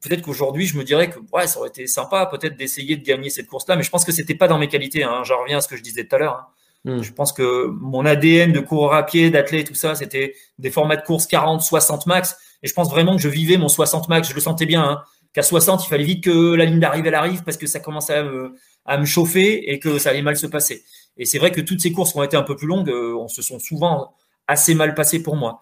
Peut-être qu'aujourd'hui, je me dirais que ouais, ça aurait été sympa peut-être d'essayer de gagner cette course-là, mais je pense que c'était pas dans mes qualités. Hein. J'en reviens à ce que je disais tout à l'heure. Hein. Hmm. Je pense que mon ADN de coureur à pied, d'athlète, tout ça, c'était des formats de course 40, 60 max. Et je pense vraiment que je vivais mon 60 max. Je le sentais bien. Hein. Qu'à 60, il fallait vite que la ligne d'arrivée arrive parce que ça commençait à me, à me chauffer et que ça allait mal se passer. Et c'est vrai que toutes ces courses qui ont été un peu plus longues, euh, on se sont souvent assez mal passées pour moi.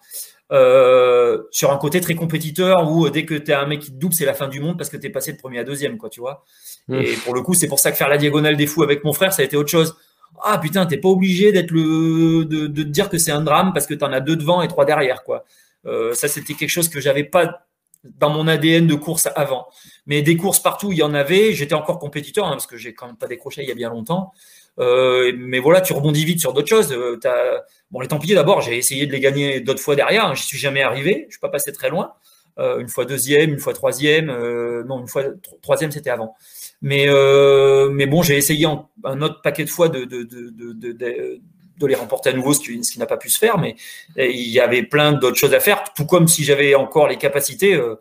euh, sur un côté très compétiteur où dès que tu as un mec qui te double, c'est la fin du monde parce que tu es passé de premier à deuxième, quoi, tu vois. Mmh. Et pour le coup, c'est pour ça que faire la diagonale des fous avec mon frère, ça a été autre chose. Ah putain, t'es pas obligé d'être le de, de, te dire que c'est un drame parce que tu en as deux devant et trois derrière, quoi. Euh, ça, c'était quelque chose que j'avais pas dans mon ADN de course avant. Mais des courses partout, il y en avait. J'étais encore compétiteur hein, parce que j'ai quand même pas décroché il y a bien longtemps. Euh, mais voilà, tu rebondis vite sur d'autres choses. Euh, bon, les Templiers d'abord, j'ai essayé de les gagner d'autres fois derrière. Hein, J'y suis jamais arrivé. Je suis pas passé très loin. Euh, une fois deuxième, une fois troisième. Non, une fois troisième, c'était avant. Mais mais bon, j'ai essayé un autre paquet de fois de, de, de, de les remporter à nouveau, ce qui, ce qui n'a pas pu se faire, mais il y avait plein d'autres choses à faire, tout comme si j'avais encore les capacités, euh,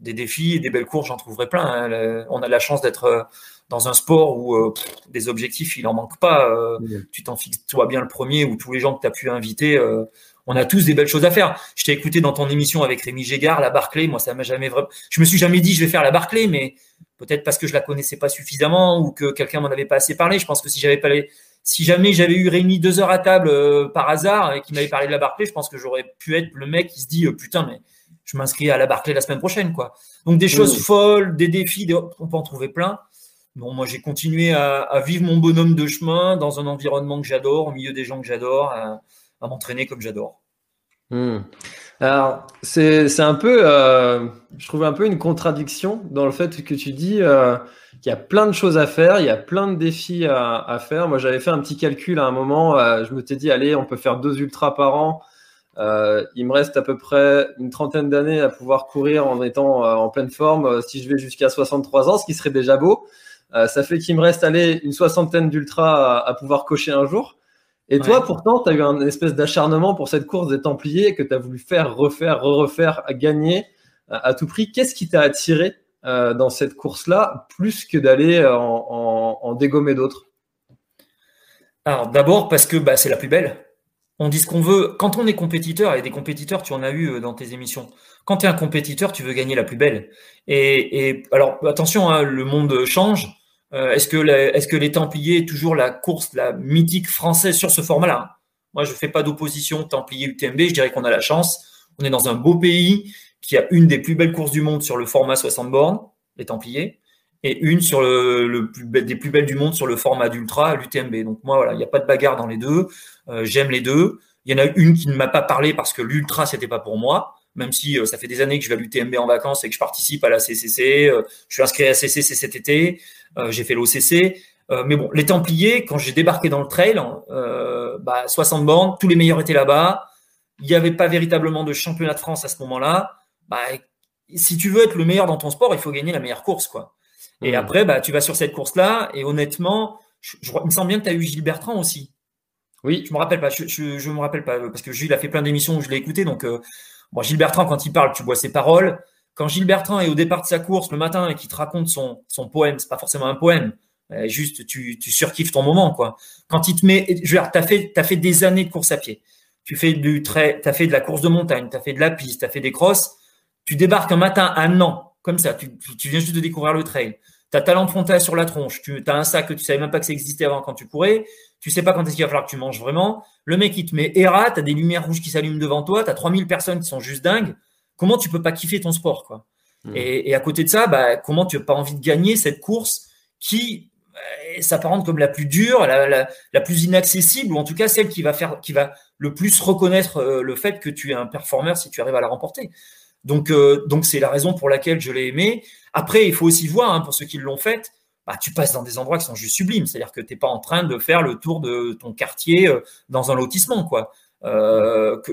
des défis et des belles courses, j'en trouverais plein. Hein. On a la chance d'être euh, dans un sport où euh, des objectifs, il en manque pas. Tu t'en fixes toi bien le premier, ou tous les gens que tu as pu inviter, on a tous des belles choses à faire. Je t'ai écouté dans ton émission avec Rémi Gégard, la Barclay, moi ça m'a jamais vraiment... Je me suis jamais dit je vais faire la Barclay, mais peut-être parce que je la connaissais pas suffisamment ou que quelqu'un m'en avait pas assez parlé. Je pense que si j'avais pas les si jamais j'avais eu Rémi deux heures à table euh, par hasard et qu'il m'avait parlé de la Barclay, je pense que j'aurais pu être le mec qui se dit euh, putain mais je m'inscris à la Barclay la semaine prochaine quoi. Donc des choses folles, des défis, on peut en trouver plein. Bon, moi j'ai continué à, vivre mon bonhomme de chemin dans un environnement que j'adore, au milieu des gens que j'adore, à, m'entraîner comme j'adore. Hmm. Alors c'est un peu, euh, je trouve un peu une contradiction dans le fait que tu dis il y a plein de choses à faire, il y a plein de défis à, faire. Moi, j'avais fait un petit calcul à un moment. Euh, je me t'ai dit, allez, on peut faire deux ultras par an. Euh, il me reste à peu près une trentaine d'années à pouvoir courir en étant euh, en pleine forme. si je vais jusqu'à 63 ans, ce qui serait déjà beau, ça fait qu'il me reste aller une soixantaine d'ultras à, pouvoir cocher un jour. Et toi, pourtant, tu as eu un espèce d'acharnement pour cette course des Templiers que tu as voulu faire, refaire, re-refaire, gagner à tout prix. Qu'est-ce qui t'a attiré? Euh, dans cette course-là, plus que d'aller euh, en, dégommer d'autres Alors d'abord parce que bah, c'est la plus belle. On dit ce qu'on veut. Quand on est compétiteur, et des compétiteurs, tu en as eu euh, dans tes émissions. Quand tu es un compétiteur, tu veux gagner la plus belle. Et, alors attention, hein, le monde change. est-ce que, les Templiers est toujours la course, la mythique française sur ce format-là? Moi, je fais pas d'opposition Templiers-UTMB. Je dirais qu'on a la chance. On est dans un beau pays qui a une des plus belles courses du monde sur le format 60 bornes, les Templiers, et une sur le, plus des plus belles du monde sur le format d'ultra, l'UTMB. Donc moi, voilà, il n'y a pas de bagarre dans les deux. Euh, j'aime les deux. Il y en a une qui ne m'a pas parlé parce que l'ultra, c'était pas pour moi. Même si euh, ça fait des années que je vais à l'UTMB en vacances et que je participe à la CCC, euh, je suis inscrit à la CCC cet été, j'ai fait l'OCC. mais bon, les Templiers, quand j'ai débarqué dans le trail, bah, 60 bornes, tous les meilleurs étaient là-bas. Il n'y avait pas véritablement de championnat de France à ce moment-là bah, si tu veux être le meilleur dans ton sport, il faut gagner la meilleure course, quoi. Et mmh. après, bah, tu vas sur cette course-là, et honnêtement, je, il me semble bien que tu as eu Gilles Bertrand aussi. Oui. Je me rappelle pas, je, je, me rappelle pas, parce que Gilles a fait plein d'émissions où je l'ai écouté, donc, euh, bon, Gilles Bertrand, quand il parle, tu vois ses paroles. Quand Gilles Bertrand est au départ de sa course le matin et qu'il te raconte son, son poème, c'est pas forcément un poème, juste tu, tu surkiffes ton moment, quoi. Quand il te met, je veux dire, t'as fait, as fait des années de course à pied. Tu fais du trait, t'as fait de la course de montagne, t'as fait de la piste, t'as fait des crosses tu débarques un matin, un an, comme ça, tu, viens juste de découvrir le trail. Tu as talent frontal sur la tronche, tu as un sac que tu savais même pas que ça existait avant quand tu courais, tu sais pas quand est-ce qu'il va falloir que tu manges vraiment. Le mec, il te met ERA, tu as des lumières rouges qui s'allument devant toi, tu as 3000 personnes qui sont juste dingues. Comment tu peux pas kiffer ton sport quoi? Mmh. et, à côté de ça, bah, comment tu n'as pas envie de gagner cette course qui euh, s'apparente comme la plus dure, la, la, plus inaccessible, ou en tout cas celle qui va faire, qui va le plus reconnaître euh, le fait que tu es un performeur si tu arrives à la remporter. Donc, euh, donc c'est la raison pour laquelle je l'ai aimé. Après, il faut aussi voir, hein, pour ceux qui l'ont fait, bah, tu passes dans des endroits qui sont juste sublimes. C'est-à-dire que tu n'es pas en train de faire le tour de ton quartier euh, dans un lotissement. Quoi. Euh, que,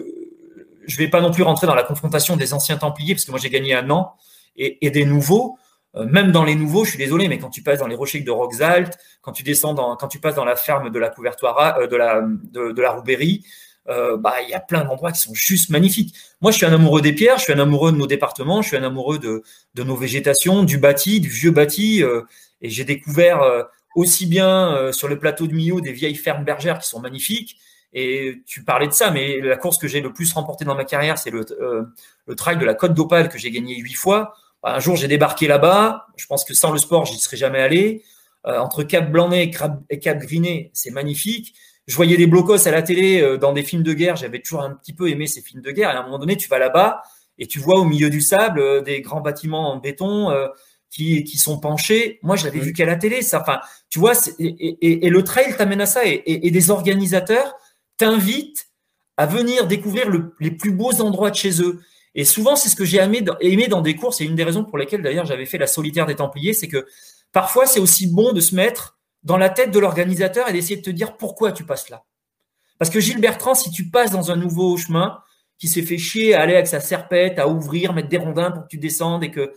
je vais pas non plus rentrer dans la confrontation des anciens Templiers, parce que moi j'ai gagné un an, et, des nouveaux. Euh, même dans les nouveaux, je suis désolé, mais quand tu passes dans les rochers de Roxalt, quand tu descends dans, quand tu passes dans la ferme de la couvertoire de la de, la euh, bah il y a plein d'endroits qui sont juste magnifiques. Moi, je suis un amoureux des pierres, je suis un amoureux de nos départements, je suis un amoureux de, nos végétations, du bâti, du vieux bâti, euh, et j'ai découvert euh, aussi bien sur le plateau de Millau des vieilles fermes bergères qui sont magnifiques. Et tu parlais de ça, mais la course que j'ai le plus remportée dans ma carrière, c'est le, le trail de la Côte d'Opale que j'ai gagné huit fois. Bah, un jour, j'ai débarqué là-bas. Je pense que sans le sport, j'y serais jamais allé. entre Cap Blanc et Cap Griné, c'est magnifique. Je voyais des blocos à la télé euh, dans des films de guerre. J'avais toujours un petit peu aimé ces films de guerre. Et à un moment donné, tu vas là-bas et tu vois au milieu du sable euh, des grands bâtiments en béton euh, qui, qui sont penchés. Moi, je l'avais vu qu'à la télé. Ça, enfin, tu vois, et, et, le trail t'amène à ça. Et, et, des organisateurs t'invitent à venir découvrir le, les plus beaux endroits de chez eux. Et souvent, c'est ce que j'ai aimé, aimé dans des courses. Et une des raisons pour lesquelles, d'ailleurs, j'avais fait la solitaire des Templiers, c'est que parfois, c'est aussi bon de se mettre dans la tête de l'organisateur et d'essayer de te dire pourquoi tu passes là. Parce que Gilles Bertrand, si tu passes dans un nouveau chemin, qui s'est fait chier à aller avec sa serpette, à ouvrir, mettre des rondins pour que tu descendes et que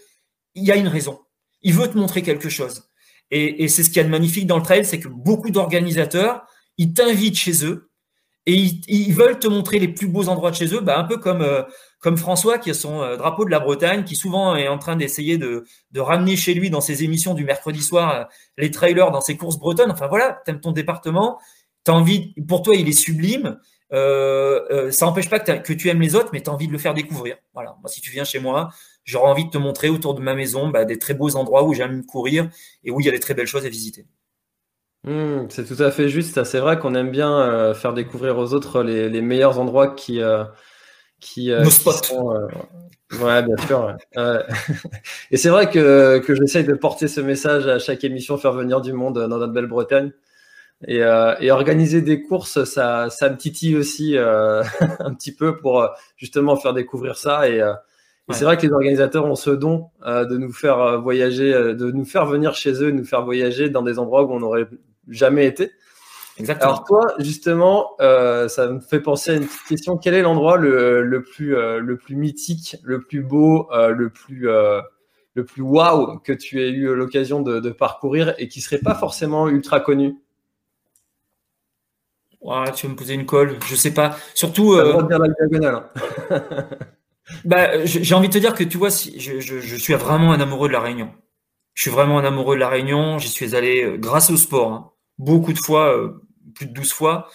il y a une raison. Il veut te montrer quelque chose. Et, c'est ce qu'il y a de magnifique dans le trail, c'est que beaucoup d'organisateurs, ils t'invitent chez eux et ils, veulent te montrer les plus beaux endroits de chez eux, bah, un peu comme, euh, comme François qui a son euh, drapeau de la Bretagne, qui souvent est en train d'essayer de, ramener chez lui dans ses émissions du mercredi soir euh, les trailers dans ses courses bretonnes. Enfin voilà, t'aimes ton département, t'as envie, pour toi il est sublime. Euh, ça n'empêche pas que, tu aimes les autres, mais tu as envie de le faire découvrir. Voilà. Moi, si tu viens chez moi, j'aurais envie de te montrer autour de ma maison bah, des très beaux endroits où j'aime courir et où il y a des très belles choses à visiter. Mmh, c'est tout à fait juste. C'est vrai qu'on aime bien faire découvrir aux autres les, meilleurs endroits qui, qui, euh, Nos spots. Sont, ouais, bien sûr. et c'est vrai que, que j'essaye de porter ce message à chaque émission, faire venir du monde dans notre belle Bretagne. Et, et organiser des courses, ça, ça me titille aussi un petit peu pour justement faire découvrir ça. Et, et c'est vrai que les organisateurs ont ce don de nous faire voyager, de nous faire venir chez eux, de nous faire voyager dans des endroits où on aurait jamais été. Exactement. Alors toi, justement, euh, ça me fait penser à une petite question. Quel est l'endroit le, le, plus euh, le plus mythique, le plus beau, euh, le plus le plus waouh que tu aies eu l'occasion de, de, parcourir et qui serait pas forcément ultra connu? Tu veux me poser une colle Je sais pas. Surtout. Bah, j'ai envie de te dire que tu vois, si je, je, je suis vraiment un amoureux de la Réunion. Je suis vraiment un amoureux de la Réunion. J'y suis allé grâce au sport. Hein beaucoup de fois, euh, plus de 12 fois.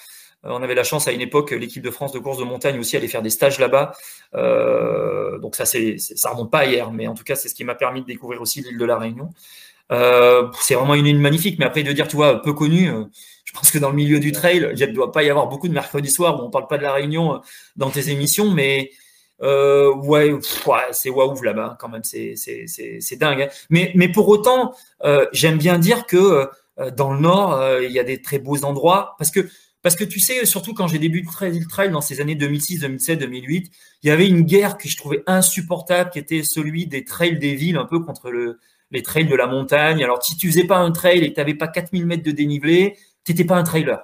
Euh, on avait la chance à une époque, l'équipe de France de course de montagne aussi allait faire des stages là-bas. Euh, donc ça, c'est, ça remonte pas hier, mais en tout cas, c'est ce qui m'a permis de découvrir aussi l'île de la Réunion. Euh, c'est vraiment une île magnifique, mais après de dire, tu vois, peu connue, je pense que dans le milieu du trail, il ne doit pas y avoir beaucoup de mercredi soir où on parle pas de la Réunion dans tes émissions, mais ouais, c'est waouh là-bas quand même, c'est dingue. Hein. Mais mais pour autant, j'aime bien dire que dans le nord, euh, il y a des très beaux endroits parce que parce que tu sais, surtout quand j'ai débuté le trail dans ces années 2006, 2007, 2008, il y avait une guerre que je trouvais insupportable, qui était celui des trails des villes, un peu contre le, les trails de la montagne. Alors, si tu faisais pas un trail et que tu n'avais pas 4000 mètres de dénivelé, tu n'étais pas un trailer.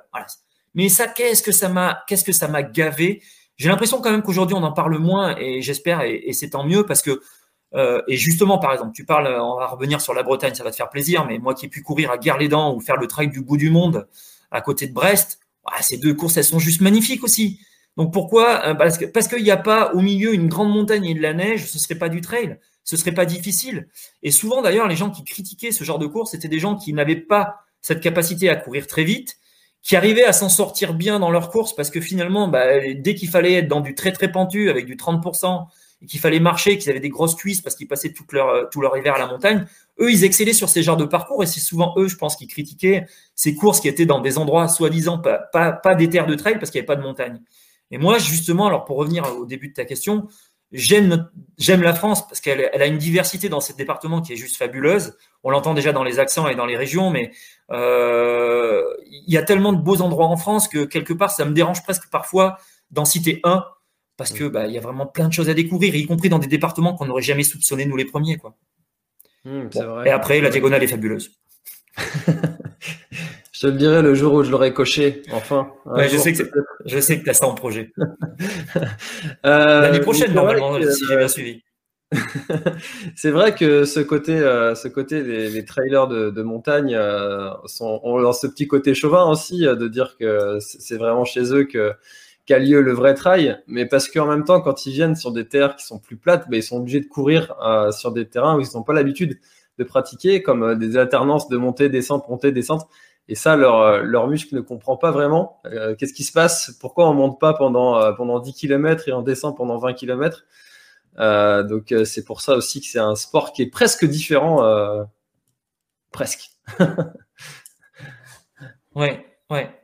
Mais ça, qu'est-ce que ça m'a, qu'est-ce que ça m'a gavé? J'ai l'impression quand même qu'aujourd'hui on en parle moins et j'espère et c'est tant mieux parce que euh, et justement, par exemple, tu parles, on va revenir sur la Bretagne, ça va te faire plaisir, mais moi qui ai pu courir à Guerre-les-Dents ou faire le trail du bout du monde à côté de Brest, ah, ces deux courses, elles sont juste magnifiques aussi. Donc pourquoi euh, Parce que parce qu'il n'y a pas au milieu une grande montagne et de la neige, ce serait pas du trail, ce serait pas difficile. Et souvent d'ailleurs, les gens qui critiquaient ce genre de course, c'était des gens qui n'avaient pas cette capacité à courir très vite, qui arrivaient à s'en sortir bien dans leur course parce que finalement, bah, dès qu'il fallait être dans du très très pentu avec du 30%, et qu'il fallait marcher, qu'ils avaient des grosses cuisses parce qu'ils passaient euh, tout leur hiver à la montagne, eux, ils excellaient sur ces genres de parcours et c'est souvent eux, je pense, qui critiquaient ces courses qui étaient dans des endroits soi-disant pas, des terres de trail parce qu'il n'y avait pas de montagne. Et moi, justement, alors pour revenir au début de ta question, j'aime la France parce qu'elle elle a une diversité dans ce département qui est juste fabuleuse. On l'entend déjà dans les accents et dans les régions, mais euh, il y a tellement de beaux endroits en France que quelque part, ça me dérange presque parfois d'en citer un parce que bah, il y a vraiment plein de choses à découvrir, y compris dans des départements qu'on n'aurait jamais soupçonné nous les premiers, quoi. Mmh, vrai. Et après, la diagonale est fabuleuse. je te le dirai le jour où je l'aurai coché, enfin. Ouais, je, sais que je sais que tu as ça en projet. euh, L'année prochaine, normalement, que, si j'ai bien suivi. c'est vrai que ce côté, euh, ce côté les trailers de, de montagne euh, sont, ont ce petit côté chauvin aussi, euh, de dire que c'est vraiment chez eux que qu'a lieu le vrai trail, mais parce qu'en même temps, quand ils viennent sur des terres qui sont plus plates, ben, ils sont obligés de courir euh, sur des terrains où ils n'ont pas l'habitude de pratiquer, comme euh, des alternances de montée, descente, montée, descente. Et ça, leur, euh, leur muscle ne comprend pas vraiment. Qu'est-ce qui se passe? Pourquoi on monte pas pendant, pendant 10 km et on descend pendant 20 km Donc c'est pour ça aussi que c'est un sport qui est presque différent. presque. ouais, ouais.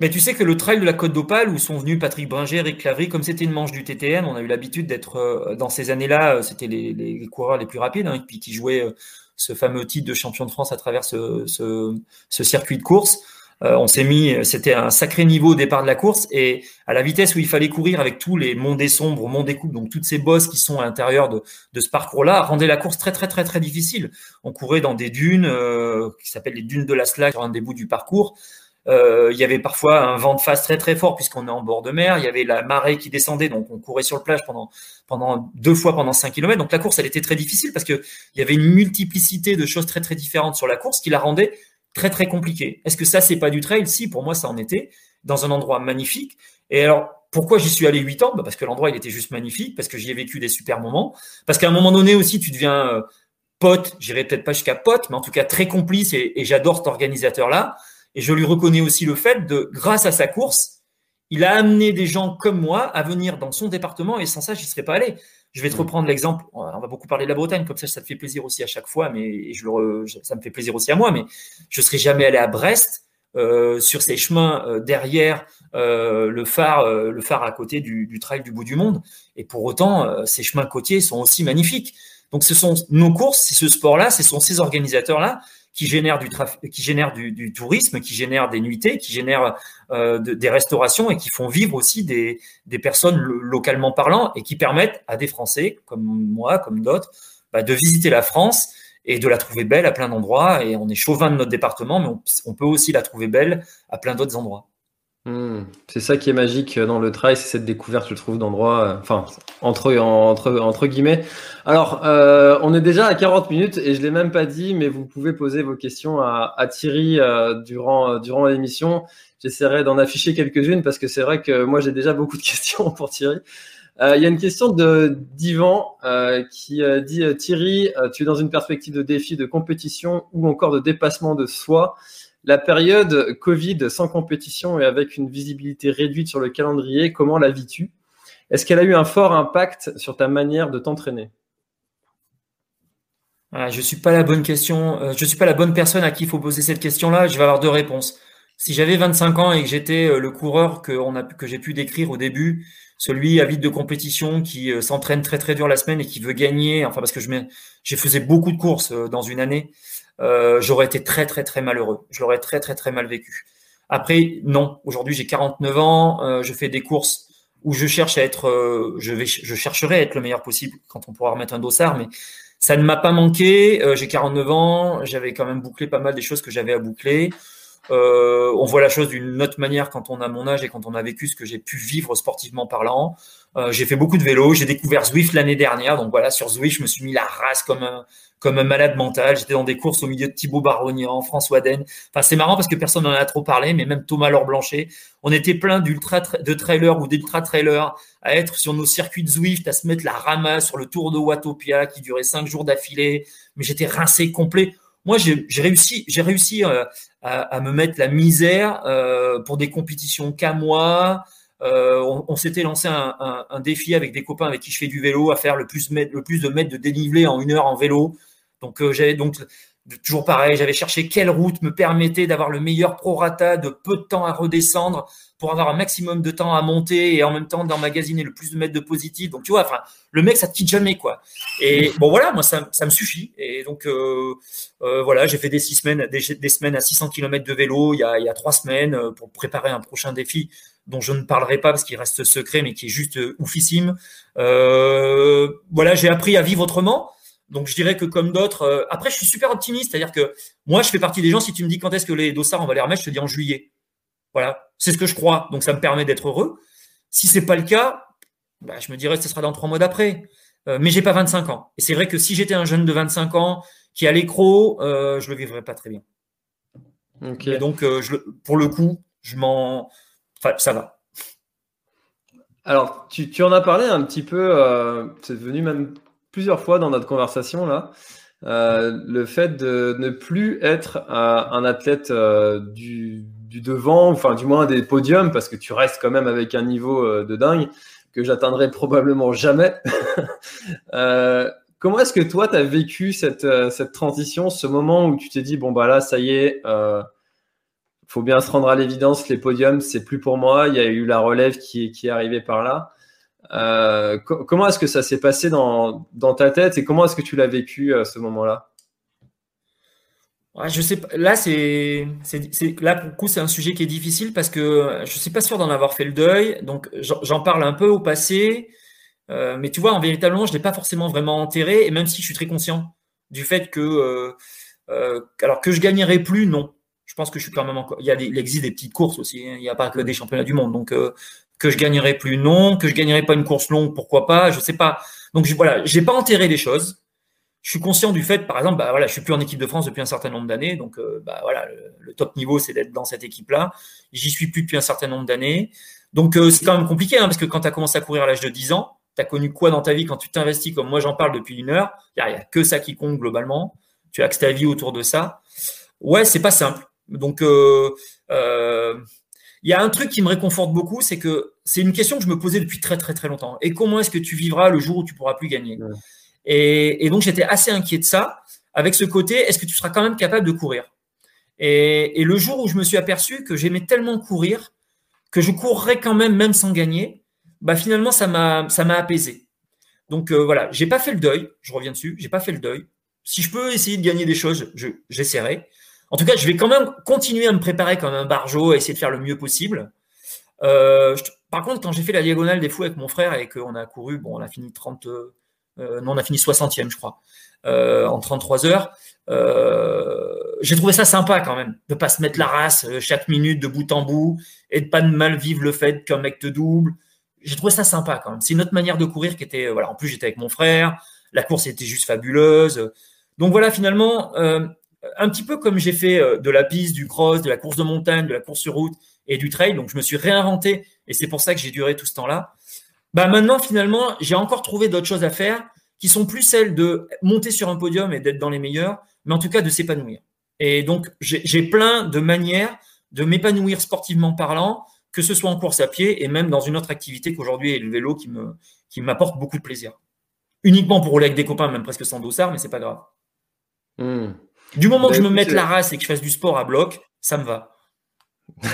Mais tu sais que le trail de la Côte d'Opale, où sont venus Patrick Bringer, Eric Clavry, comme c'était une manche du TTM, on a eu l'habitude d'être, euh, dans ces années-là, euh, c'était les, coureurs les plus rapides, hein, puis qui jouaient euh, ce fameux titre de champion de France à travers ce, circuit de course. on s'est mis, c'était un sacré niveau au départ de la course, et à la vitesse où il fallait courir avec tous les mondés sombres, mondés coupes, donc toutes ces bosses qui sont à l'intérieur de, de ce parcours-là, rendait la course très très très très difficile. On courait dans des dunes qui s'appellent les dunes de la Slack, sur un des bouts du parcours. Euh, il y avait parfois un vent de face très très fort puisqu'on est en bord de mer. Il y avait la marée qui descendait, donc on courait sur le plage pendant pendant deux fois pendant 5 km. Donc la course, elle était très difficile parce que il y avait une multiplicité de choses très très différentes sur la course qui la rendait très très compliquée. Est-ce que ça c'est pas du trail? Si, pour moi ça en était dans un endroit magnifique. Et alors pourquoi j'y suis allé 8 ans? Bah Parce que l'endroit il était juste magnifique, parce que j'y ai vécu des super moments, parce qu'à un moment donné aussi tu deviens euh, pote, j'irai peut-être pas jusqu'à pote, mais en tout cas très complice et, et j'adore cet organisateur là. Et je lui reconnais aussi le fait de, grâce à sa course, il a amené des gens comme moi à venir dans son département et sans ça, j'y serais pas allé. Je vais te mm. reprendre l'exemple. On va beaucoup parler de la Bretagne, comme ça, ça te fait plaisir aussi à chaque fois, mais je le, ça me fait plaisir aussi à moi. Mais je serais jamais allé à Brest euh, sur ces chemins euh, derrière euh, le phare, le phare à côté du, du, trail du bout du monde. Et pour autant, ces chemins côtiers sont aussi magnifiques. Donc, ce sont nos courses, c'est ce sport-là, ce sont ces organisateurs-là qui génère du, qui du, tourisme, qui génère des nuitées, qui génère euh, des restaurations et qui font vivre aussi des, des personnes localement parlant et qui permettent à des Français comme moi, comme d'autres, bah, de visiter la France et de la trouver belle à plein d'endroits. Et on est chauvin de notre département, mais on peut aussi la trouver belle à plein d'autres endroits. Hmm. C'est ça qui est magique dans le trail, c'est cette découverte, je trouve, d'endroits, euh, enfin, entre, entre, entre guillemets. Alors, euh, on est déjà à 40 minutes et je l'ai même pas dit, mais vous pouvez poser vos questions à, à Thierry euh, durant, durant l'émission. J'essaierai d'en afficher quelques-unes parce que c'est vrai que moi, j'ai déjà beaucoup de questions pour Thierry. Il y a une question de d'Ivan qui dit Thierry, tu es dans une perspective de défi, de compétition ou encore de dépassement de soi. La période Covid sans compétition et avec une visibilité réduite sur le calendrier, comment la vis-tu? Est-ce qu'elle a eu un fort impact sur ta manière de t'entraîner? Je ne suis pas la bonne question. Euh, je suis pas la bonne personne à qui il faut poser cette question-là. Je vais avoir deux réponses. Si j'avais 25 ans et que j'étais euh, le coureur que, j'ai pu décrire au début, celui avide de compétition qui euh, s'entraîne très très dur la semaine et qui veut gagner, enfin parce que je j'ai faisais beaucoup de courses dans une année, euh, j'aurais été très très très malheureux. Je l'aurais très très très mal vécu. Après, non. Aujourd'hui, j'ai 49 ans. Euh, je fais des courses où je cherche à être, euh, je vais, je chercherai à être le meilleur possible quand on pourra remettre un dossard, mais ça ne m'a pas manqué. j'ai 49 ans. J'avais quand même bouclé pas mal des choses que j'avais à boucler. Euh, on voit la chose d'une autre manière quand on a mon âge et quand on a vécu ce que j'ai pu vivre sportivement parlant. Euh, j'ai fait beaucoup de vélo, j'ai découvert Zwift l'année dernière, donc voilà, sur Zwift, je me suis mis la race comme un, comme un malade mental. J'étais dans des courses au milieu de Thibaut Barognan, François Den. Enfin, c'est marrant parce que personne n'en a trop parlé, mais même Thomas Laure Blanchet, on était plein d'ultra de trailers ou d'ultra trailers à être sur nos circuits de Zwift, à se mettre la ramasse sur le Tour de Watopia qui durait cinq jours d'affilée. Mais j'étais rincé complet. Moi, j'ai réussi, euh, à, me mettre la misère euh, pour des compétitions qu'à moi. Euh, on, s'était lancé un, défi avec des copains avec qui je fais du vélo à faire le plus, le plus de mètres de dénivelé en une heure en vélo. Donc j'avais donc toujours pareil, j'avais cherché quelle route me permettait d'avoir le meilleur prorata de peu de temps à redescendre pour avoir un maximum de temps à monter et en même temps d'emmagasiner le plus de mètres de positif. Donc tu vois, enfin, le mec ça te quitte jamais quoi. Et bon voilà, moi ça, ça me suffit. Et donc euh, euh, voilà, j'ai fait des six semaines, des, des, semaines à 600 km de vélo il y a, il y a trois semaines euh, pour préparer un prochain défi dont je ne parlerai pas parce qu'il reste secret, mais qui est juste oufissime. Euh, voilà, j'ai appris à vivre autrement. Donc je dirais que comme d'autres, euh, après je suis super optimiste, c'est-à-dire que moi je fais partie des gens, si tu me dis quand est-ce que les dossards on va les remettre, je te dis en juillet. Voilà, c'est ce que je crois, donc ça me permet d'être heureux. Si c'est pas le cas, bah, je me dirais que ce sera dans trois mois d'après. Euh, mais j'ai pas 25 ans. Et c'est vrai que si j'étais un jeune de 25 ans qui a l'écro, euh, je le vivrais pas très bien. Et donc euh, je, pour le coup, je m'en, enfin ça va. Alors, tu, tu, en as parlé un petit peu, c'est devenu même plusieurs fois dans notre conversation là. Euh, le fait de ne plus être un athlète euh, du, du, devant, enfin du moins des podiums, parce que tu restes quand même avec un niveau euh, de dingue que j'atteindrai probablement jamais. comment est-ce que toi, tu as vécu cette, cette transition, ce moment où tu t'es dit, bon, bah là, ça y est, faut bien se rendre à l'évidence, les podiums, c'est plus pour moi. Il y a eu la relève qui, qui est arrivée par là. Euh, comment est-ce que ça s'est passé dans, dans, ta tête et comment est-ce que tu l'as vécu à ce moment-là? Ouais, Je sais. Là, c'est, là pour le coup, c'est un sujet qui est difficile parce que je suis pas sûr d'en avoir fait le deuil. Donc, j'en parle un peu au passé. Euh, mais tu vois, en véritablement, je l'ai pas forcément vraiment enterré. Et même si je suis très conscient du fait que, euh, euh alors que je gagnerai plus, non. Je pense que je suis quand même encore. Il, y a il existe des petites courses aussi. Hein. Il n'y a pas que des championnats du monde. Donc, euh, que je gagnerai plus, non. Que je gagnerai pas une course longue, pourquoi pas Je sais pas. Donc, je, voilà, j'ai pas enterré les choses. Je suis conscient du fait, par exemple, bah voilà, je suis plus en équipe de France depuis un certain nombre d'années. Donc, euh, bah voilà, le, top niveau, c'est d'être dans cette équipe-là. J'y suis plus depuis un certain nombre d'années. Donc, c'est quand même compliqué, hein, parce que quand tu as commencé à courir à l'âge de 10 ans, tu as connu quoi dans ta vie quand tu t'investis comme moi j'en parle depuis une heure Il n'y a, que ça qui compte globalement. Tu axes ta vie autour de ça. Ouais, c'est pas simple. Donc, euh, euh, il y a un truc qui me réconforte beaucoup, c'est que c'est une question que je me posais depuis très très très longtemps. Et comment est-ce que tu vivras le jour où tu pourras plus gagner? Et, donc j'étais assez inquiet de ça, avec ce côté, est-ce que tu seras quand même capable de courir? Et, le jour où je me suis aperçu que j'aimais tellement courir que je courrais quand même même sans gagner, bah finalement ça m'a ça m'a apaisé. Donc euh, voilà, j'ai pas fait le deuil, je reviens dessus, j'ai pas fait le deuil. Si je peux essayer de gagner des choses, je j'essaierai. En tout cas, je vais quand même continuer à me préparer comme un barjo, à essayer de faire le mieux possible. Euh, par contre, quand j'ai fait la diagonale des fous avec mon frère et qu'on a couru, bon, on a fini 30, euh, non, on a fini 60e, je crois, euh, en 33 heures. Euh, j'ai trouvé ça sympa quand même, de pas se mettre la race euh, chaque minute de bout en bout et de pas mal vivre le fait qu'un mec te double j'ai trouvé ça sympa quand même. C'est une autre manière de courir qui était, euh, voilà, en plus j'étais avec mon frère, la course était juste fabuleuse. Donc voilà, finalement, euh, un petit peu comme j'ai fait euh, de la piste, du cross, de la course de montagne, de la course sur route et du trail, donc je me suis réinventé et c'est pour ça que j'ai duré tout ce temps-là. Bah maintenant, finalement, j'ai encore trouvé d'autres choses à faire qui sont plus celles de monter sur un podium et d'être dans les meilleurs, mais en tout cas de s'épanouir. Et donc, j'ai plein de manières de m'épanouir sportivement parlant, que ce soit en course à pied et même dans une autre activité qu'aujourd'hui est le vélo qui me qui m'apporte beaucoup de plaisir. Uniquement pour rouler avec des copains, même presque sans dossard, mais c'est pas grave. Hmm. Du moment que je me mette la race et que je fasse du sport à bloc, ça me va. Et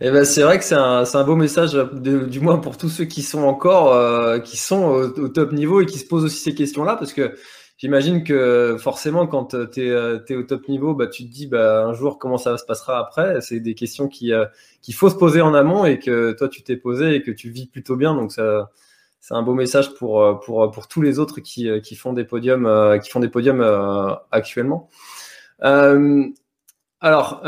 eh ben c'est vrai que c'est un, un, beau message, du moins pour tous ceux qui sont encore, euh, qui sont au, top niveau et qui se posent aussi ces questions-là, parce que j'imagine que forcément, quand tu es, es, au top niveau, bah, tu te dis bah, un jour comment ça se passera après? C'est des questions euh, qu'il faut se poser en amont et que toi, tu t'es posé et que tu vis plutôt bien. Donc, c'est un beau message pour, pour, pour tous les autres qui, qui font des podiums, euh, qui font des podiums euh, alors,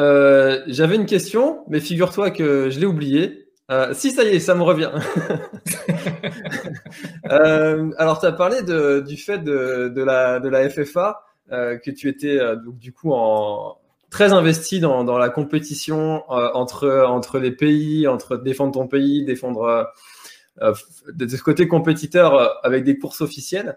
j'avais une question, mais figure-toi que je l'ai oubliée. Euh, si, ça y est, ça me revient. euh, alors, tu as parlé de, du fait de, de, la, de la FFA, euh, que tu étais euh, donc, du coup en, très investi dans, dans la compétition euh, entre, entre les pays, entre défendre ton pays, défendre de, ce côté compétiteur avec des courses officielles.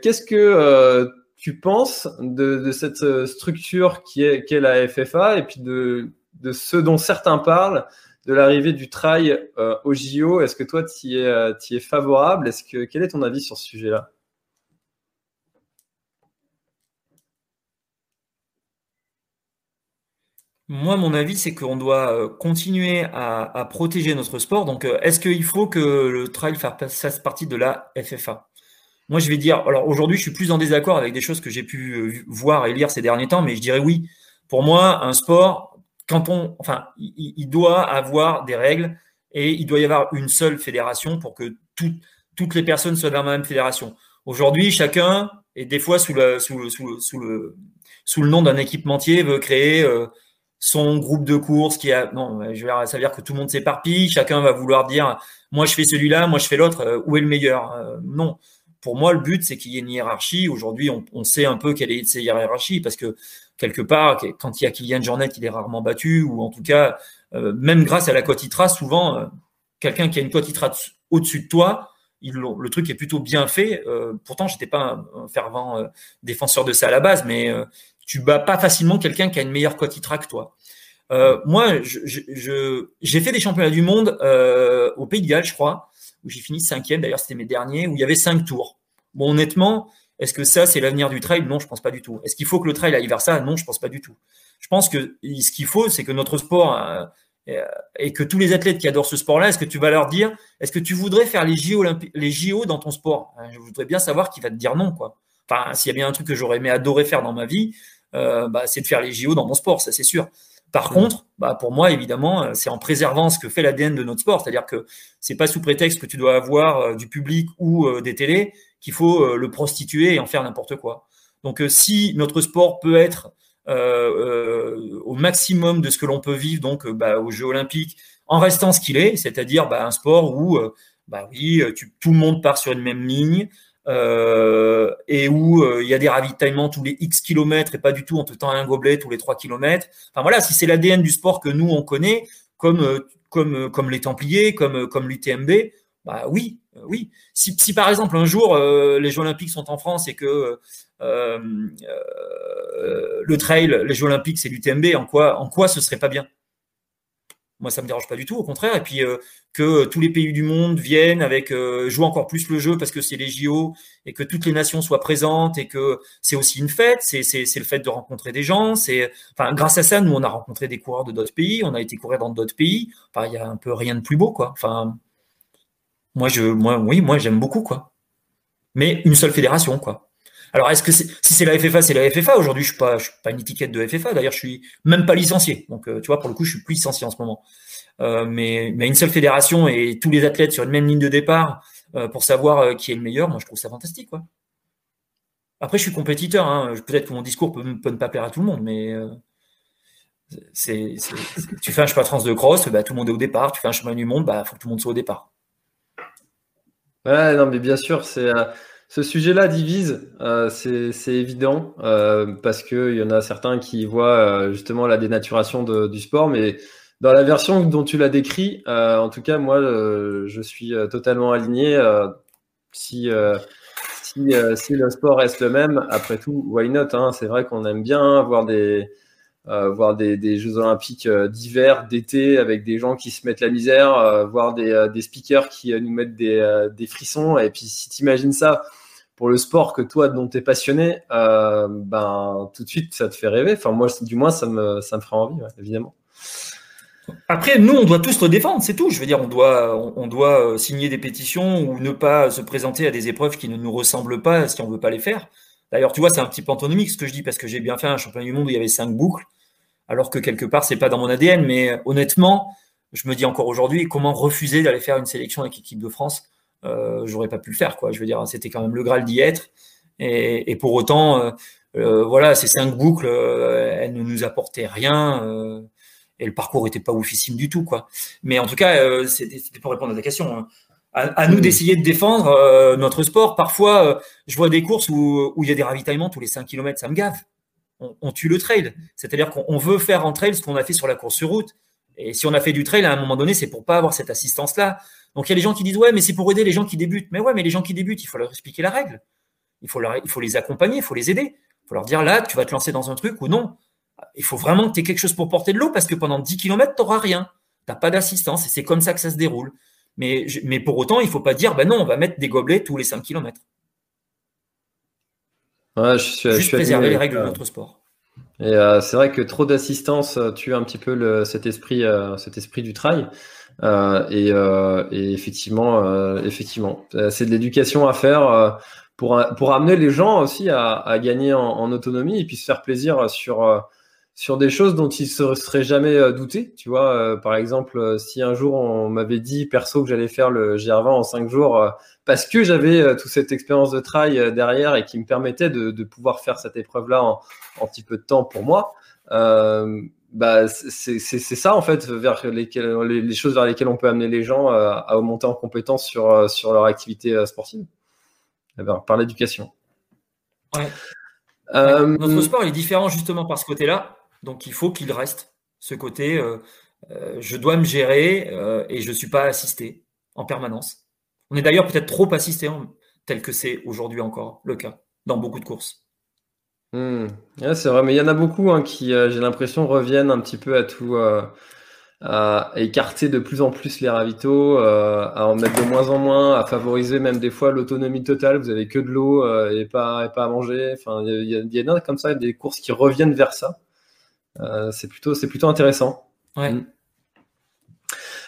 Qu'est-ce que tu penses de, cette structure qui est, la FFA et puis de, ce dont certains parlent de l'arrivée du trail euh, au JO. Est-ce que toi, tu es, euh, es, favorable? Quel est ton avis sur ce sujet-là? Moi, mon avis, c'est qu'on doit euh, continuer à, protéger notre sport. Donc, est-ce qu'il faut que le trail fasse partie de la FFA Moi, je vais dire, alors aujourd'hui, je suis plus en désaccord avec des choses que j'ai pu voir et lire ces derniers temps, mais je dirais oui. Pour moi, un sport, quand on, enfin, il, doit avoir des règles et il doit y avoir une seule fédération pour que toutes les personnes soient dans la même fédération. Aujourd'hui, chacun, et des fois sous le, sous le, sous le, sous le, nom d'un équipementier, veut créer euh, son groupe de course qui a. Non, ça veut dire que tout le monde s'éparpille. Chacun va vouloir dire, moi je fais celui-là, moi je fais l'autre. Euh, où est le meilleur euh, Non. Pour moi, le but, c'est qu'il y ait une hiérarchie. Aujourd'hui, on, on, sait un peu quelle est cette hiérarchie parce que quelque part, quand il y a Kylian Jornet, il est rarement battu, ou en tout cas, euh, même grâce à la quotitra, souvent, euh, quelqu'un qui a une quotitra au-dessus de toi, il, le truc est plutôt bien fait. Euh, pourtant, j'étais pas un, fervent défenseur de ça à la base, mais tu bats pas facilement quelqu'un qui a une meilleure quotitra que toi. moi, j'ai fait des championnats du monde au Pays de Galles, je crois, où j'ai fini cinquième. D'ailleurs, c'était mes derniers, où il y avait cinq tours. Bon, honnêtement, Est-ce que ça, c'est l'avenir du trail? Non, je pense pas du tout. Est-ce qu'il faut que le trail aille vers ça? Non, je pense pas du tout. Je pense que ce qu'il faut, c'est que notre sport euh, et que tous les athlètes qui adorent ce sport-là, est-ce que tu vas leur dire, est-ce que tu voudrais faire les JO, les JO dans ton sport? Je voudrais bien savoir qui va te dire non, quoi. Enfin, s'il y a bien un truc que j'aurais aimé adorer faire dans ma vie, euh, bah, c'est de faire les JO dans mon sport, ça c'est sûr. Par mmh. contre, bah, pour moi, évidemment, euh, c'est en préservant ce que fait l'ADN de notre sport, c'est-à-dire que c'est pas sous prétexte que tu dois avoir euh, du public ou des télés qu'il faut le prostituer et en faire n'importe quoi. Donc, si notre sport peut être au maximum de ce que l'on peut vivre, donc bah, aux Jeux Olympiques, en restant ce qu'il est, c'est-à-dire bah, un sport où, bah oui, tout le monde part sur une même ligne, euh, et où euh, il y a des ravitaillements tous les X kilomètres et pas du tout en te tend un gobelet tous les 3 kilomètres. Enfin voilà, si c'est l'ADN du sport que nous on connaît, comme euh, comme comme les Templiers, comme comme l'UTMB, bah oui, oui. Si, si par exemple un jour les Jeux Olympiques sont en France et que le trail, les Jeux Olympiques c'est l'UTMB, en quoi en quoi ce serait pas bien? Moi, ça me dérange pas du tout, au contraire. Et puis euh, que tous les pays du monde viennent avec euh, encore plus le jeu parce que c'est les JO et que toutes les nations soient présentes et que c'est aussi une fête. C'est c'est c'est le fait de rencontrer des gens. C'est enfin grâce à ça, nous on a rencontré des coureurs de d'autres pays. On a été courir dans d'autres pays. Enfin, il y a un peu rien de plus beau, quoi. Enfin, moi je moi oui, moi j'aime beaucoup, quoi. Mais une seule fédération, quoi. Alors, est-ce que si c'est la FFA, c'est la FFA. Aujourd'hui, je je suis pas une étiquette de FFA. D'ailleurs, je suis même pas licencié. Donc, euh, tu vois, pour le coup, je suis plus licencié en ce moment. Euh, mais, une seule fédération et tous les athlètes sur une même ligne de départ euh, pour savoir qui est le meilleur, moi, je trouve ça fantastique. Après, je suis compétiteur. Hein. Peut-être que mon discours peut, ne pas plaire à tout le monde, mais c'est, tu fais un chemin trans de cross, bah, tout le monde est au départ. Tu fais un chemin du monde, bah, faut que tout le monde soit au départ. Ouais, non, mais bien sûr, c'est ce sujet-là divise, euh, c'est évident, euh, parce qu'il y en a certains qui voient euh, justement la dénaturation du sport, mais dans la version dont tu l'as décrit, en tout cas, moi, je suis totalement aligné. si, le sport reste le même, après tout, why not hein, C'est vrai qu'on aime bien voir des, euh, voir des, Jeux Olympiques euh, d'hiver, d'été, avec des gens qui se mettent la misère, euh, voir des, des, speakers qui nous mettent des, des, frissons. Et puis si tu imagines ça pour le sport que toi, dont tu es passionné, ben, tout de suite, ça te fait rêver. Enfin, moi, du moins, ça me, ça fera envie, évidemment. Après, nous, on doit tous le défendre, c'est tout. Je veux dire, on doit, doit signer des pétitions ou ne pas se présenter à des épreuves qui ne nous ressemblent pas si on veut pas les faire. D'ailleurs, tu vois, c'est un petit peu antinomique ce que je dis parce que j'ai bien fait un championnat du monde où il y avait cinq boucles, alors que quelque part, c'est pas dans mon ADN. Mais honnêtement, je me dis encore aujourd'hui, comment refuser d'aller faire une sélection avec l'équipe de France euh, J'aurais pas pu le faire, quoi. Je veux dire, c'était quand même le Graal d'y être. Et, pour autant, euh, euh, voilà, ces cinq boucles, euh, elles ne nous apportaient rien. et le parcours était pas oufissime du tout, quoi. Mais en tout cas, c'était pour répondre à ta question. Hein à, nous d'essayer de défendre euh, notre sport. Parfois, euh, je vois des courses où, où il y a des ravitaillements tous les 5 km, ça me gave. On, on tue le trail. C'est-à-dire qu'on veut faire en trail ce qu'on a fait sur la course sur route. Et si on a fait du trail à un moment donné, c'est pour pas avoir cette assistance-là. Donc il y a des gens qui disent ouais, mais c'est pour aider les gens qui débutent. Mais ouais, mais les gens qui débutent, il faut leur expliquer la règle. Il faut, leur, il faut les accompagner, il faut les aider. Il faut leur dire là, tu vas te lancer dans un truc ou non. Il faut vraiment que tu aies quelque chose pour porter de l'eau parce que pendant 10 km, tu n'auras rien. Tu pas d'assistance et c'est comme ça que ça se déroule. Mais, mais pour autant, il ne faut pas dire, ben non, on va mettre des gobelets tous les 5 km. Ouais, je suis, Juste préserver les règles de notre sport. Et euh, c'est vrai que trop d'assistance euh, tue un petit peu le, cet, esprit, euh, cet esprit du trail. Et, et, effectivement, effectivement, c'est de l'éducation à faire pour, pour amener les gens aussi à, à gagner en, en, autonomie et puis se faire plaisir sur sur des choses dont ils se seraient jamais euh, doutés. Tu vois, euh, par exemple, euh, si un jour on m'avait dit perso que j'allais faire le GR20 en cinq jours parce que j'avais toute cette expérience de trail derrière et qui me permettait de, de pouvoir faire cette épreuve-là en, en, petit peu de temps pour moi. Bah, c'est ça en fait vers lesquelles, les, choses vers lesquelles on peut amener les gens à monter en compétence sur, sur leur activité sportive, eh ben, par l'éducation. Ouais. Notre sport est différent justement par ce côté-là. Donc il faut qu'il reste ce côté, euh, euh, je dois me gérer euh, et je ne suis pas assisté en permanence. On est d'ailleurs peut-être trop assisté, tel que c'est aujourd'hui encore le cas dans beaucoup de courses. Hmm. c'est vrai, mais il y en a beaucoup hein, qui, j'ai l'impression, reviennent un petit peu à tout, à écarter de plus en plus les ravitaux, à en mettre de moins en moins, à favoriser même des fois l'autonomie totale. Vous avez que de l'eau et pas et pas à manger. Enfin, il y, y, a comme ça des courses qui reviennent vers ça. c'est plutôt c'est plutôt intéressant. Ouais. Mm.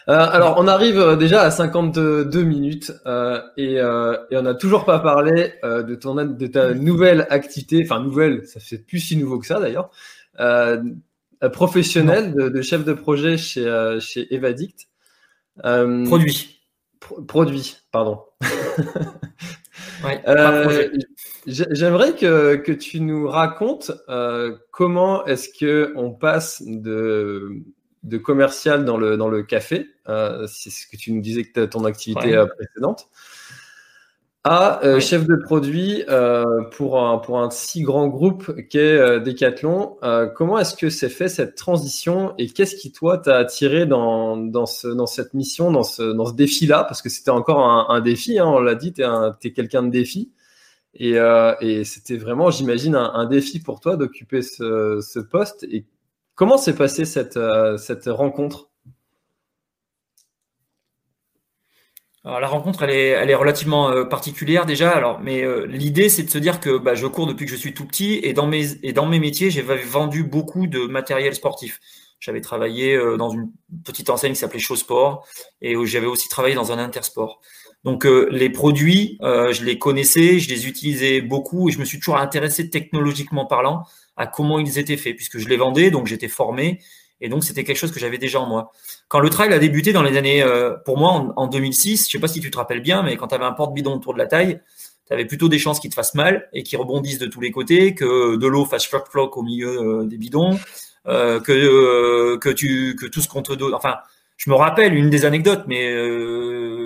Euh, alors, on arrive euh, déjà à 52 minutes euh, et, euh, et, on n'a toujours pas parlé euh, de, ton, de ta nouvelle activité, enfin nouvelle, ça fait plus si nouveau que ça d'ailleurs, professionnelle de, de, chef de projet chez, chez Evadict. produit. produit, pardon. ouais, J'aimerais que, que tu nous racontes comment est-ce que on passe de de commercial dans le, dans le café, euh, c'est ce que tu nous disais que ton activité euh, précédente, à euh, chef de produit pour, un, pour un si grand groupe qu'est Decathlon. comment est-ce que s'est fait cette transition et qu'est-ce qui, toi, t'a attiré dans, dans, ce, dans cette mission, dans ce, dans ce défi-là? Parce que c'était encore un, défi, hein, on l'a dit, tu es, es quelqu'un de défi. Et, et c'était vraiment, j'imagine, un, un, défi pour toi d'occuper ce, ce poste. Et Comment s'est passée cette, euh, cette rencontre? Alors, la rencontre, elle est, elle est relativement euh, particulière déjà. Alors, mais euh, l'idée, c'est de se dire que bah, je cours depuis que je suis tout petit et dans mes et dans mes métiers, j'ai vendu beaucoup de matériel sportif. J'avais travaillé dans une petite enseigne qui s'appelait Show Sport et j'avais aussi travaillé dans un intersport. Donc les produits, je les connaissais, je les utilisais beaucoup et je me suis toujours intéressé technologiquement parlant à comment ils étaient faits, puisque je les vendais, donc j'étais formé, et donc c'était quelque chose que j'avais déjà en moi. Quand le trail a débuté dans les années, euh, pour moi, en, 2006, je sais pas si tu te rappelles bien, mais quand tu avais un porte-bidon autour de la taille, tu avais plutôt des chances qu'il te fasse mal et qu'il rebondisse de tous les côtés, que de l'eau fasse floc floc au milieu euh, des bidons, euh, que que tu que tout ce qu'on te. Enfin, je me rappelle une des anecdotes, mais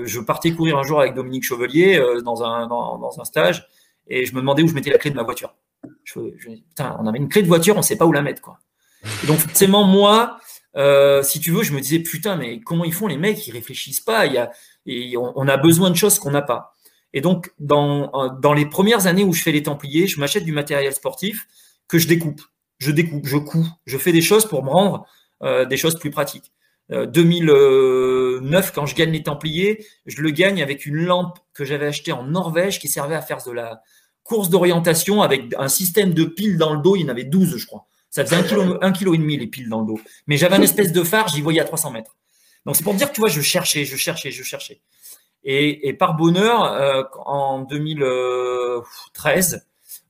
je partais courir un jour avec Dominique Chevelier dans un dans, un stage et je me demandais où je mettais la clé de ma voiture. Je, putain, on avait une clé de voiture, on sait pas où la mettre, quoi. Donc forcément, moi, euh, si tu veux, je me disais putain, mais comment ils font les mecs? Ils réfléchissent pas. Il y a, on, a besoin de choses qu'on n'a pas. Et donc, dans, dans les premières années où je fais les Templiers, je m'achète du matériel sportif que je découpe. Je découpe, je couds, je fais des choses pour me rendre euh, des choses plus pratiques. Euh, 2009, quand je gagne les Templiers, je le gagne avec une lampe que j'avais achetée en Norvège qui servait à faire de la, course d'orientation avec un système de piles dans le dos. Il y en avait 12, je crois. Ça faisait un kilo, un kilo et demi les piles dans le dos. Mais j'avais un espèce de phare, j'y voyais à 300 mètres. Donc c'est pour dire tu vois, je cherchais, je cherchais, je cherchais. Et, par bonheur, euh, en 2013,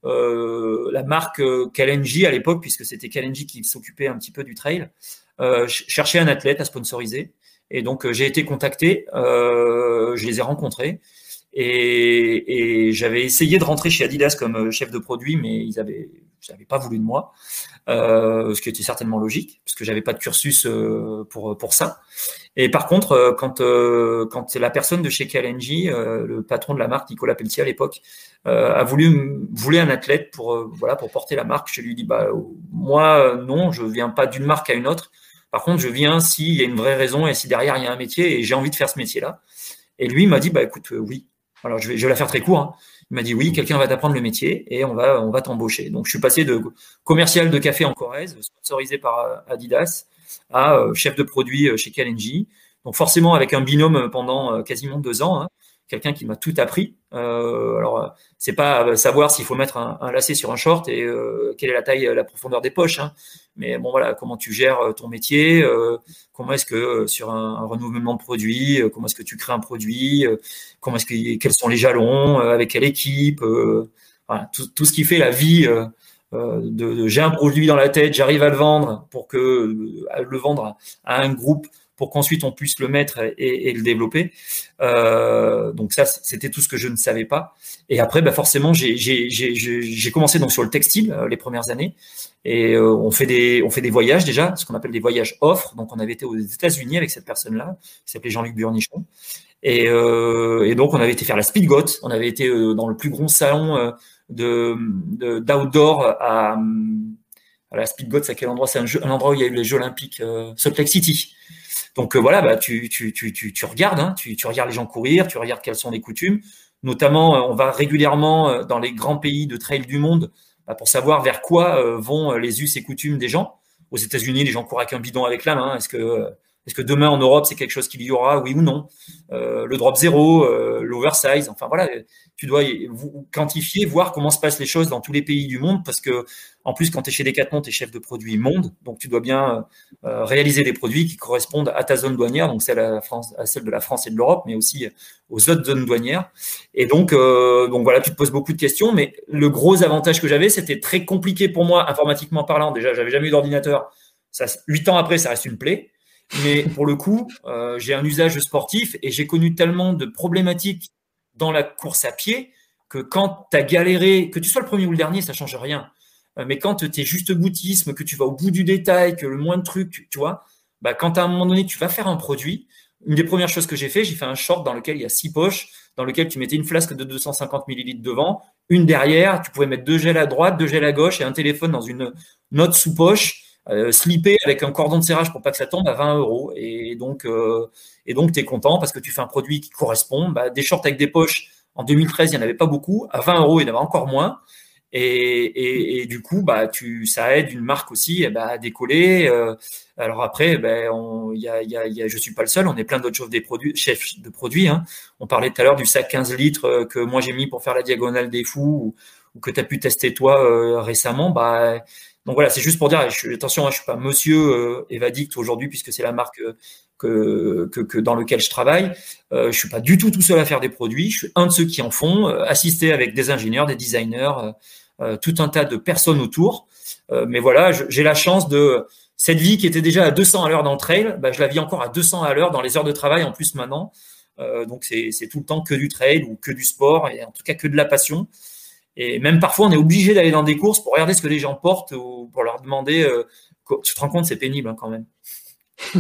euh, la marque euh, Kalenji à l'époque, puisque c'était Kalenji qui s'occupait un petit peu du trail, cherchait un athlète à sponsoriser. Et donc j'ai été contacté, je les ai rencontrés. Et, j'avais essayé de rentrer chez Adidas comme euh, chef de produit, mais ils avaient, ils pas voulu de moi, euh, ce qui était certainement logique, puisque j'avais pas de cursus euh, pour pour ça. Et par contre, quand la personne de chez KLNJ, le patron de la marque Nicolas Pelletier à l'époque, a voulu voulait un athlète pour voilà pour porter la marque, je lui dit bah moi non, je viens pas d'une marque à une autre. Par contre, je viens s'il y a une vraie raison et si derrière il y a un métier et j'ai envie de faire ce métier-là. Et lui m'a dit bah écoute oui, alors, je vais, la faire très court. Hein. Il m'a dit oui, quelqu'un va t'apprendre le métier et on va, on va t'embaucher. Donc, je suis passé de commercial de café en Corrèze, sponsorisé par euh, Adidas, à euh, chef de produit euh, chez Kalenji. Donc, forcément, avec un binôme pendant quasiment deux ans. Hein quelqu'un qui m'a tout appris. Euh, alors, c'est pas savoir s'il faut mettre un, lacet sur un short et euh, quelle est la taille, la profondeur des poches. Hein. Mais bon, voilà, comment tu gères euh, ton métier, euh, comment est-ce que sur un, renouvellement de produit, comment est-ce que tu crées un produit, comment est-ce que quels sont les jalons, avec quelle équipe, tout, ce qui fait la vie. De, j'ai un produit dans la tête, j'arrive à le vendre pour que le vendre à un groupe pour qu'ensuite on puisse le mettre et, le développer. Euh, donc ça, c'était tout ce que je ne savais pas. Et après, bah forcément, j'ai commencé donc sur le textile euh, les premières années. Et euh, on fait des on fait des voyages déjà, ce qu'on appelle des voyages offres. Donc on avait été aux États-Unis avec cette personne-là, qui s'appelait Jean-Luc Burnichon. Et, donc on avait été faire la Speedgot. On avait été dans le plus grand salon de d'outdoor à, la Speedgot. C'est à quel endroit? C'est un, endroit où il y a eu les Jeux Olympiques, Salt Lake City. Donc euh, voilà, bah, tu, tu, tu, tu, regardes, hein, tu, regardes les gens courir, tu regardes quelles sont les coutumes. Notamment, euh, on va régulièrement euh, dans les grands pays de trail du monde bah, pour savoir vers quoi vont les us et coutumes des gens. Aux États-Unis, les gens courent avec un bidon avec la main. Est-ce que Est-ce que demain en Europe, c'est quelque chose qu'il y aura, oui ou non? Euh, Le drop zéro, euh, l'oversize, enfin voilà, tu dois quantifier, voir comment se passent les choses dans tous les pays du monde, parce que en plus, quand tu es chez Decathlon, tu es chef de produit monde, donc tu dois bien euh, réaliser des produits qui correspondent à ta zone douanière, donc celle, à, celle de la France et de l'Europe, mais aussi aux autres zones douanières. Et donc, donc voilà, tu te poses beaucoup de questions, mais le gros avantage que j'avais, c'était très compliqué pour moi, informatiquement parlant. Déjà, j'avais jamais eu d'ordinateur. Huit ans après, ça reste une plaie. Mais pour le coup, euh, j'ai un usage sportif et j'ai connu tellement de problématiques dans la course à pied que quand tu as galéré, que tu sois le premier ou le dernier, ça change rien. Euh, mais quand tu es juste boutisme, que tu vas au bout du détail, que le moins de trucs, tu vois, bah, quand à un moment donné, tu vas faire un produit, une des premières choses que j'ai fait, j'ai fait un short dans lequel il y a six poches, dans lequel tu mettais une flasque de 250 millilitres devant, une derrière, tu pouvais mettre deux gels à droite, deux gels à gauche et un téléphone dans une note sous poche euh, slipper avec un cordon de serrage pour pas que ça tombe à 20 euros. Et donc, euh, et donc tu es content parce que tu fais un produit qui correspond. Bah, des shorts avec des poches, en 2013, il n'y en avait pas beaucoup. À 20 euros, il y en avait encore moins. Et, et, du coup, bah, tu, ça aide une marque aussi eh bah, à décoller. Euh, alors après, ben, on, y a, y a, y a, je suis pas le seul, on est plein d'autres choses des produits, chefs de produits. Hein. On parlait tout à l'heure du sac 15 litres que moi j'ai mis pour faire la diagonale des fous ou, que tu as pu tester toi récemment. Bah, donc voilà, c'est juste pour dire, attention, hein, je suis pas Monsieur euh, Evadict aujourd'hui puisque c'est la marque euh, que, dans lequel je travaille. Euh, je suis pas du tout tout seul à faire des produits. Je suis un de ceux qui en font, euh, assisté avec des ingénieurs, des designers, tout un tas de personnes autour. mais voilà, j'ai la chance de cette vie qui était déjà à 200 à l'heure dans le trail, bah, je la vis encore à 200 à l'heure dans les heures de travail en plus maintenant. donc c'est tout le temps que du trail ou que du sport et en tout cas que de la passion. Et même parfois, on est obligé d'aller dans des courses pour regarder ce que les gens portent ou pour leur demander. Euh, tu te rends compte, c'est pénible hein, quand même.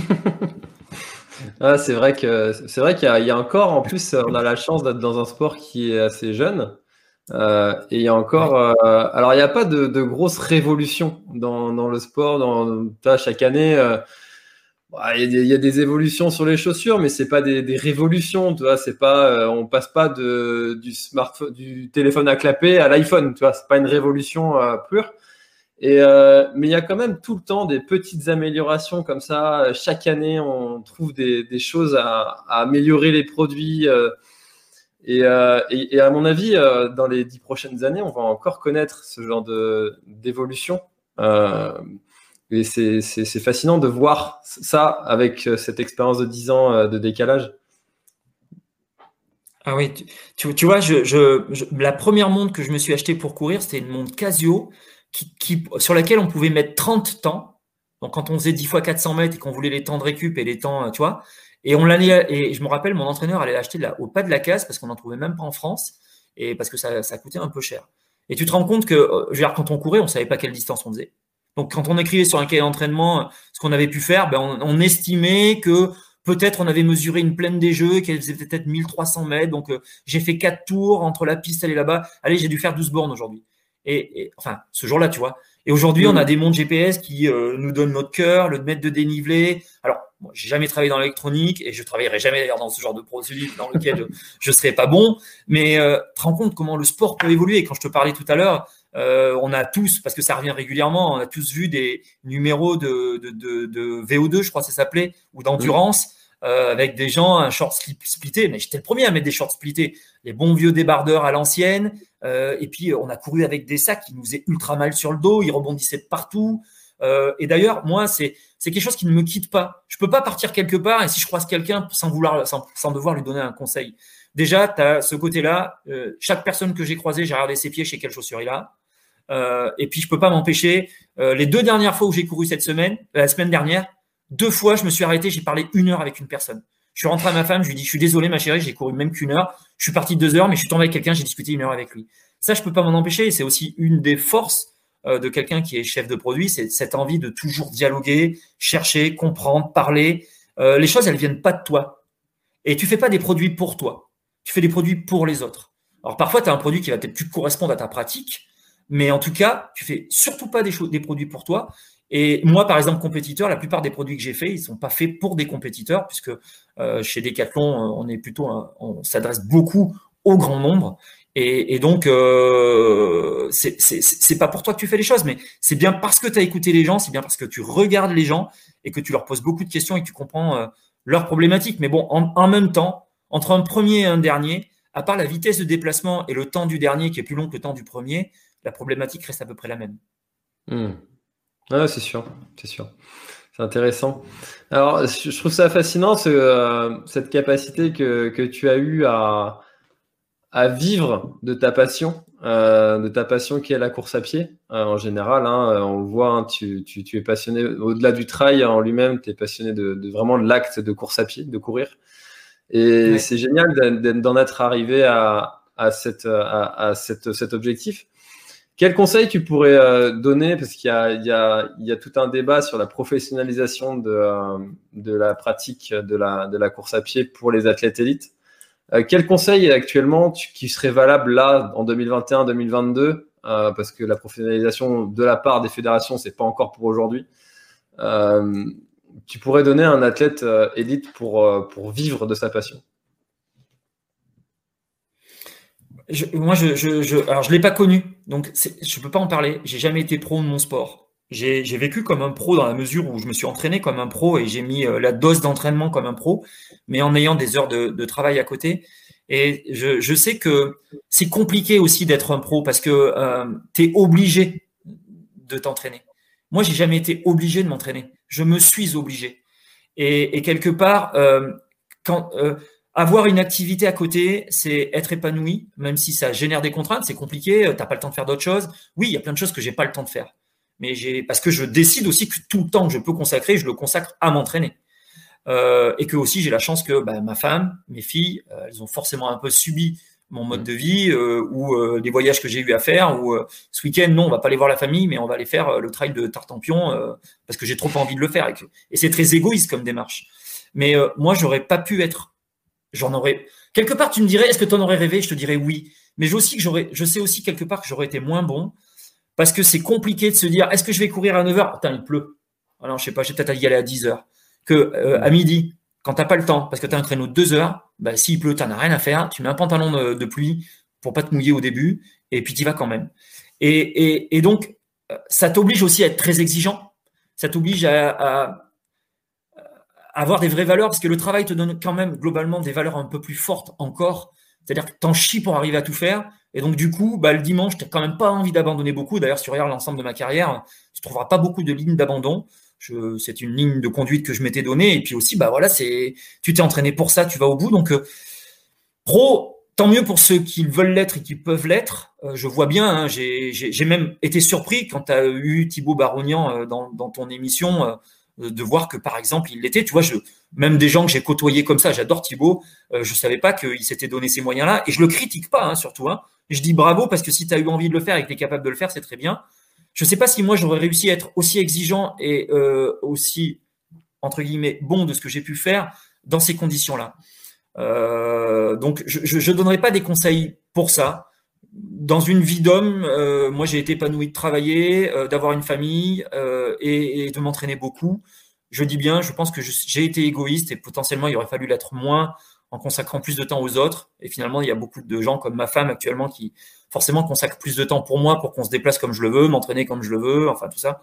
ah, c'est vrai que c'est vrai qu'il y, a encore, en plus, on a la chance d'être dans un sport qui est assez jeune. Euh, et il y a encore, euh, alors il n'y a pas de, de grosse révolution dans, dans, le sport. Dans, chaque année, il y, a des évolutions sur les chaussures, mais c'est pas des, révolutions, tu vois. C'est pas, euh, on passe pas du smartphone, du téléphone à clapper à l'iPhone, tu vois. C'est pas une révolution euh, pure. Et euh, mais il y a quand même tout le temps des petites améliorations comme ça. Chaque année, on trouve des, choses à, améliorer les produits. Et, et, et, à mon avis, dans les dix prochaines années, on va encore connaître ce genre de d'évolution. Et c'est fascinant de voir ça avec euh, cette expérience de 10 ans euh, de décalage. Ah oui, tu, vois, la première montre que je me suis acheté pour courir, c'était une montre Casio sur laquelle on pouvait mettre 30 temps. Donc quand on faisait 10 fois 400 mètres et qu'on voulait les temps de récup et les temps, euh, tu vois, et on l'allait, et je me rappelle, mon entraîneur allait l'acheter au pas de la case parce qu'on n'en trouvait même pas en France et parce que ça, coûtait un peu cher. Et tu te rends compte que, je quand on courait, on savait pas quelle distance on faisait. Donc, quand on écrivait sur un cahier d'entraînement ce qu'on avait pu faire, ben, on, estimait que peut-être on avait mesuré une plaine des jeux, qu'elle faisait peut-être 1300 mètres. Donc, euh, j'ai fait quatre tours entre la piste et là-bas. Allez, j'ai dû faire 12 bornes aujourd'hui. Et, enfin, ce jour-là, tu vois. Et aujourd'hui, on a des montres GPS qui euh, nous donnent notre cœur, le mètre de dénivelé. Alors, moi, j'ai jamais travaillé dans l'électronique et je travaillerai jamais d'ailleurs dans ce genre de produit dans lequel je, ne serais pas bon. Mais euh, te rends compte comment le sport peut évoluer. Quand je te parlais tout à l'heure, euh, on a tous, parce que ça revient régulièrement, on a tous vu des numéros de, de, VO2, je crois que ça s'appelait, ou d'endurance, euh, avec des gens, un short splitté. Mais j'étais le premier à mettre des shorts splittés. Les bons vieux débardeurs à l'ancienne. Euh, et puis, on a couru avec des sacs qui nous faisaient ultra mal sur le dos, ils rebondissaient partout. et d'ailleurs, moi, c'est quelque chose qui ne me quitte pas. Je peux pas partir quelque part et si je croise quelqu'un sans vouloir, sans, sans, devoir lui donner un conseil. Déjà, tu as ce côté-là. chaque personne que j'ai croisée, j'ai regardé ses pieds chez quelle chaussure il a. Euh, et puis je peux pas m'empêcher. Euh, les deux dernières fois où j'ai couru cette semaine, euh, la semaine dernière, deux fois je me suis arrêté, j'ai parlé une heure avec une personne. Je suis rentré à ma femme, je lui dis je suis désolé ma chérie, j'ai couru même qu'une heure. Je suis parti deux heures, mais je suis tombé avec quelqu'un, j'ai discuté une heure avec lui. Ça je peux pas m'en empêcher. C'est aussi une des forces de quelqu'un qui est chef de produit, c'est cette envie de toujours dialoguer, chercher, comprendre, parler. les choses elles viennent pas de toi. Et tu fais pas des produits pour toi. Tu fais des produits pour les autres. Alors parfois tu as un produit qui va peut-être plus correspondre à ta pratique mais en tout cas, tu fais surtout pas des, choses, des produits pour toi. Et moi, par exemple, compétiteur, la plupart des produits que j'ai faits, ils sont pas faits pour des compétiteurs, puisque euh, chez Decathlon, on est plutôt, on s'adresse beaucoup au grand nombre. Et, donc, euh, c'est pas pour toi que tu fais les choses, mais c'est bien parce que tu as écouté les gens, c'est bien parce que tu regardes les gens et que tu leur poses beaucoup de questions et que tu comprends euh, leurs problématiques. Mais bon, en, même temps, entre un premier et un dernier, à part la vitesse de déplacement et le temps du dernier qui est plus long que le temps du premier, la problématique reste à peu près la même. Hmm. c'est sûr, c'est sûr. C'est intéressant. Alors, je trouve ça fascinant, euh, cette capacité que, que tu as eue à, à vivre de ta passion, euh, de ta passion qui est la course à pied. Euh, en général, hein, on le voit, hein, tu, tu, tu, es passionné, au-delà du trail en lui-même, tu es passionné de, de, vraiment de l'acte de course à pied, de courir. Et c'est génial d'en être arrivé à, à, cette, à, à cette, cet objectif. Quel conseil tu pourrais donner? Parce qu'il y a, tout un débat sur la professionnalisation de, de la pratique de la, course à pied pour les athlètes élites. Euh, quel conseil actuellement qui serait valable là en 2021-2022 euh, parce que la professionnalisation de la part des fédérations c'est pas encore pour aujourd'hui. Euh, tu pourrais donner à un athlète élite pour vivre de sa passion Moi, je, je, je, alors je l'ai pas connu, donc je peux pas en parler. J'ai jamais été pro de mon sport j'ai vécu comme un pro dans la mesure où je me suis entraîné comme un pro et j'ai mis euh, la dose d'entraînement comme un pro, mais en ayant des heures de, de travail à côté. Et je, je sais que c'est compliqué aussi d'être un pro parce que euh, tu es obligé de t'entraîner. Moi, j'ai jamais été obligé de m'entraîner. Je me suis obligé. Et, et quelque part, euh, quand euh, avoir une activité à côté, c'est être épanoui, même si ça génère des contraintes, c'est compliqué. T'as pas le temps de faire d'autres choses. Oui, il y a plein de choses que j'ai pas le temps de faire mais j'ai parce que je décide aussi que tout le temps que je peux consacrer, je le consacre à m'entraîner. Euh, et que aussi j'ai la chance que bah, ma femme, mes filles, euh, elles ont forcément un peu subi mon mode de vie euh, ou euh, des voyages que j'ai eu à faire. Ou ce week-end, non, on va pas aller voir la famille, mais on va aller faire le trail de Tartampion parce que j'ai trop envie de le faire. Et, et c'est très égoïste comme démarche. Mais moi, j'aurais pas pu être. J'en aurais quelque part. Tu me dirais, est-ce que tu en aurais rêvé? Je te dirais oui. Mais je, aussi que sais aussi quelque part que j'aurais été moins bon parce que c'est compliqué de se dire est-ce que je vais courir à 9h Putain, il pleut. Alors, je sais pas, j'ai peut-être à y aller à 10h. Que euh, à midi, quand t'as pas le temps, parce que tu as un créneau de 2 heures, bah, s'il pleut, t'en as rien à faire. Tu mets un pantalon de, pluie pour pas te mouiller au début, et puis tu vas quand même. Et, donc, euh, ça t'oblige aussi à être très exigeant. Ça t'oblige à, avoir des vraies valeurs, parce que le travail te donne quand même globalement des valeurs un peu plus fortes encore. C'est-à-dire que t'en chies pour arriver à tout faire, et donc, du coup, bah, le dimanche, tu n'as quand même pas envie d'abandonner beaucoup. D'ailleurs, si tu regardes l'ensemble de ma carrière, tu ne trouveras pas beaucoup de lignes d'abandon. C'est une ligne de conduite que je m'étais donnée. Et puis aussi, bah voilà, c'est tu t'es entraîné pour ça, tu vas au bout. Donc, euh, pro, tant mieux pour ceux qui veulent l'être et qui peuvent l'être. Euh, je vois bien, hein, j'ai même été surpris quand tu as eu Thibaut Barognan euh, dans, dans, ton émission de voir que par exemple il l'était. Tu vois, je, même des gens que j'ai côtoyés comme ça, j'adore Thibaut, je savais pas qu'il s'était donné ces moyens-là et je le critique pas hein, surtout. Hein. Je dis bravo parce que si tu as eu envie de le faire et que tu es capable de le faire, c'est très bien. Je ne sais pas si moi j'aurais réussi à être aussi exigeant et euh, aussi, entre guillemets, bon de ce que j'ai pu faire dans ces conditions-là. Euh, donc je ne donnerai pas des conseils pour ça. Dans une vie d'homme, euh, moi j'ai été épanoui de travailler, d'avoir une famille et, et, de m'entraîner beaucoup. Je dis bien, je pense que j'ai été égoïste et potentiellement il aurait fallu l'être moins en consacrant plus de temps aux autres. Et finalement, il y a beaucoup de gens comme ma femme actuellement qui forcément consacrent plus de temps pour moi, pour qu'on se déplace comme je le veux, m'entraîner comme je le veux, enfin tout ça.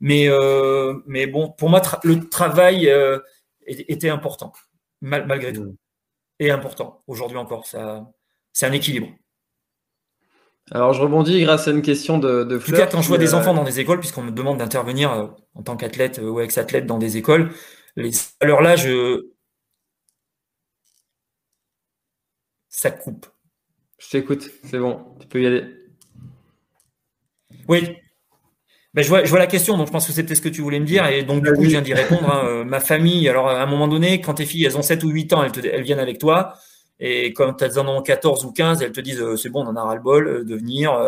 Mais, euh, mais bon, pour moi, le travail euh, était important, malgré tout. Et important, aujourd'hui encore. Ça, c'est un équilibre. Alors, je rebondis grâce à une question de, de Fleur. En tout cas, quand je vois des euh, enfants dans des écoles, puisqu'on me demande d'intervenir euh, en tant qu'athlète ou ex-athlète dans des écoles, les, alors là, je, ça coupe. Je t'écoute, c'est bon, tu peux y aller. Oui. Ben, je, vois, je vois la question, donc je pense que c'était ce que tu voulais me dire, et donc du coup, je viens d'y répondre. Hein. Euh, ma famille, alors à un moment donné, quand tes filles, elles ont 7 ou 8 ans, elles, elles viennent avec toi, et quand elles en ont 14 ou 15, elles te disent euh, c'est bon, on en a ras-le-bol euh, de venir,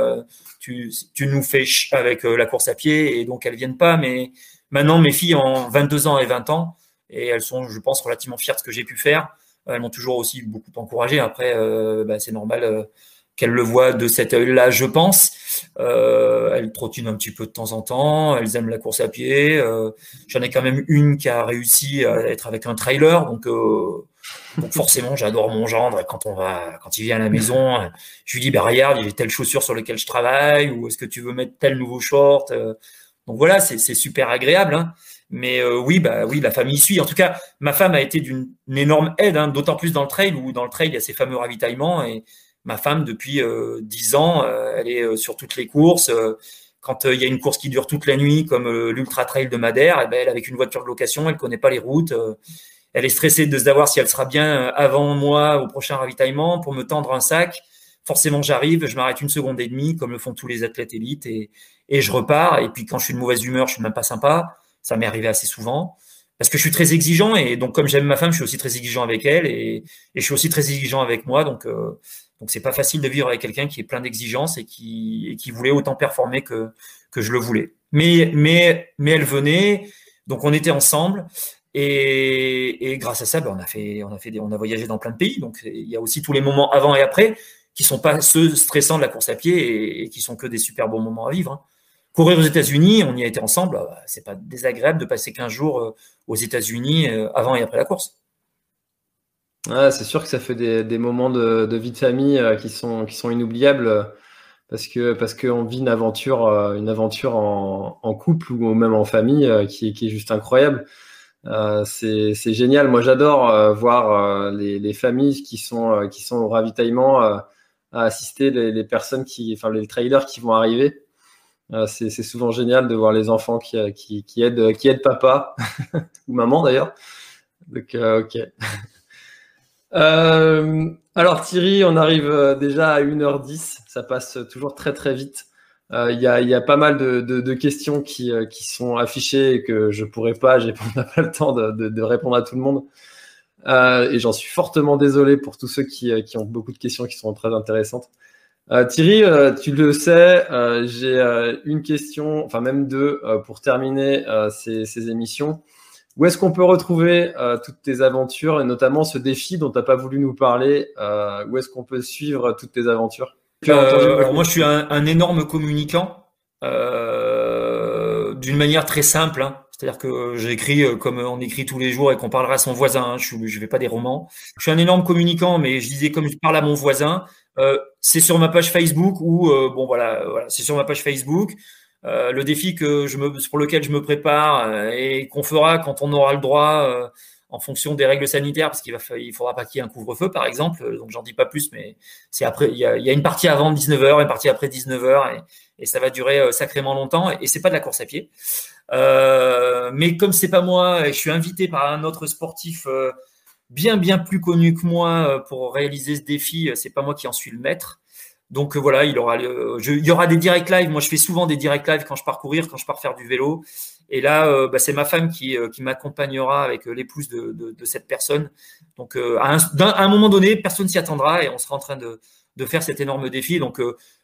tu, tu nous fais ch avec la course à pied, et donc elles viennent pas, mais maintenant, mes filles ont 22 ans et 20 ans, et elles sont, je pense, relativement fières de ce que j'ai pu faire. Elles m'ont toujours aussi beaucoup encouragé. Après, euh, bah, c'est normal euh, qu'elles le voient de cet œil-là, je pense. Euh, elles trottinent un petit peu de temps en temps. Elles aiment la course à pied. J'en ai quand même une qui a réussi à être avec un trailer. Donc, Donc forcément, j'adore mon gendre. Quand on va, quand il vient à la maison, je lui dis bah regarde, j'ai telle chaussure sur laquelle je travaille, ou est-ce que tu veux mettre tel nouveau short Donc voilà, c'est super agréable. Hein. Mais euh, oui, bah oui, la famille suit. En tout cas, ma femme a été d'une énorme aide, hein, d'autant plus dans le trail où dans le trail il y a ces fameux ravitaillements. Et ma femme, depuis euh, dix ans, euh, elle est sur toutes les courses. quand il y a une course qui dure toute la nuit, comme l'ultra trail de Madère, eh ben, elle avec une voiture de location, elle connaît pas les routes. Elle est stressée de savoir si elle sera bien avant moi au prochain ravitaillement pour me tendre un sac. Forcément, j'arrive, je m'arrête une seconde et demie, comme le font tous les athlètes élites, et, et je repars. Et puis quand je suis de mauvaise humeur, je suis même pas sympa. Ça m'est arrivé assez souvent parce que je suis très exigeant et donc comme j'aime ma femme, je suis aussi très exigeant avec elle et, et je suis aussi très exigeant avec moi. Donc euh, donc c'est pas facile de vivre avec quelqu'un qui est plein d'exigences et qui et qui voulait autant performer que que je le voulais. Mais mais mais elle venait, donc on était ensemble et, grâce à ça, ben, on a fait on a fait on a voyagé dans plein de pays. Donc il y a aussi tous les moments avant et après qui sont pas ceux stressants de la course à pied et, qui sont que des super bons moments à vivre. Hein. Courir aux États-Unis, on y a été ensemble, euh, c'est pas désagréable de passer 15 jours euh, aux États-Unis euh, avant et après la course. c'est sûr que ça fait des, moments de, vie de famille qui sont, qui sont inoubliables parce que parce qu'on vit une aventure, une aventure en, couple ou même en famille qui, est juste incroyable. C'est génial. Moi, j'adore voir les, familles qui sont au ravitaillement à assister les, personnes qui, enfin les trailers qui vont arriver. Euh, c'est souvent génial de voir les enfants qui, euh, aident, papa ou maman d'ailleurs. Donc, euh, ok. alors Thierry, on arrive déjà à 1h10. Ça passe toujours très très vite. Il y, a, y, a, pas mal de, questions qui, qui, sont affichées et que je pourrais pas, j'ai pas le temps de, répondre à tout le monde. et j'en suis fortement désolé pour tous ceux qui, ont beaucoup de questions qui sont très intéressantes. Euh, Thierry, euh, tu le sais, euh, j'ai une question, enfin même deux, pour terminer ces, émissions. Où est-ce qu'on peut retrouver toutes tes aventures et notamment ce défi dont tu n'as pas voulu nous parler Où est-ce qu'on peut suivre toutes tes aventures? Moi, je suis un, énorme communicant d'une manière très simple. Hein. C'est-à-dire que j'écris comme on écrit tous les jours et qu'on parlera à son voisin. Hein. Je ne vais pas des romans. Je suis un énorme communicant, mais je disais comme je parle à mon voisin. Euh, c'est sur ma page Facebook ou euh, bon voilà, voilà c'est sur ma page Facebook. Euh, le défi que je me, pour lequel je me prépare et qu'on fera quand on aura le droit en fonction des règles sanitaires, parce qu'il faudra pas un couvre-feu, par exemple. Donc, j'en dis pas plus, mais c'est après, il y, a, une partie avant 19h, une partie après 19h, et, et ça va durer sacrément longtemps, et, c'est pas de la course à pied. Euh, mais comme c'est pas moi, je suis invité par un autre sportif bien bien plus connu que moi euh, pour réaliser ce défi. Euh, c'est pas moi qui en suis le maître. Donc euh, voilà, il y aura des direct live. Moi, je fais souvent des direct live quand je pars courir, quand je pars faire du vélo. Et là, bah, c'est ma femme qui, qui m'accompagnera avec l'épouse de, de, cette personne. Donc à un, moment donné, personne s'y attendra et on sera en train de, faire cet énorme défi. Donc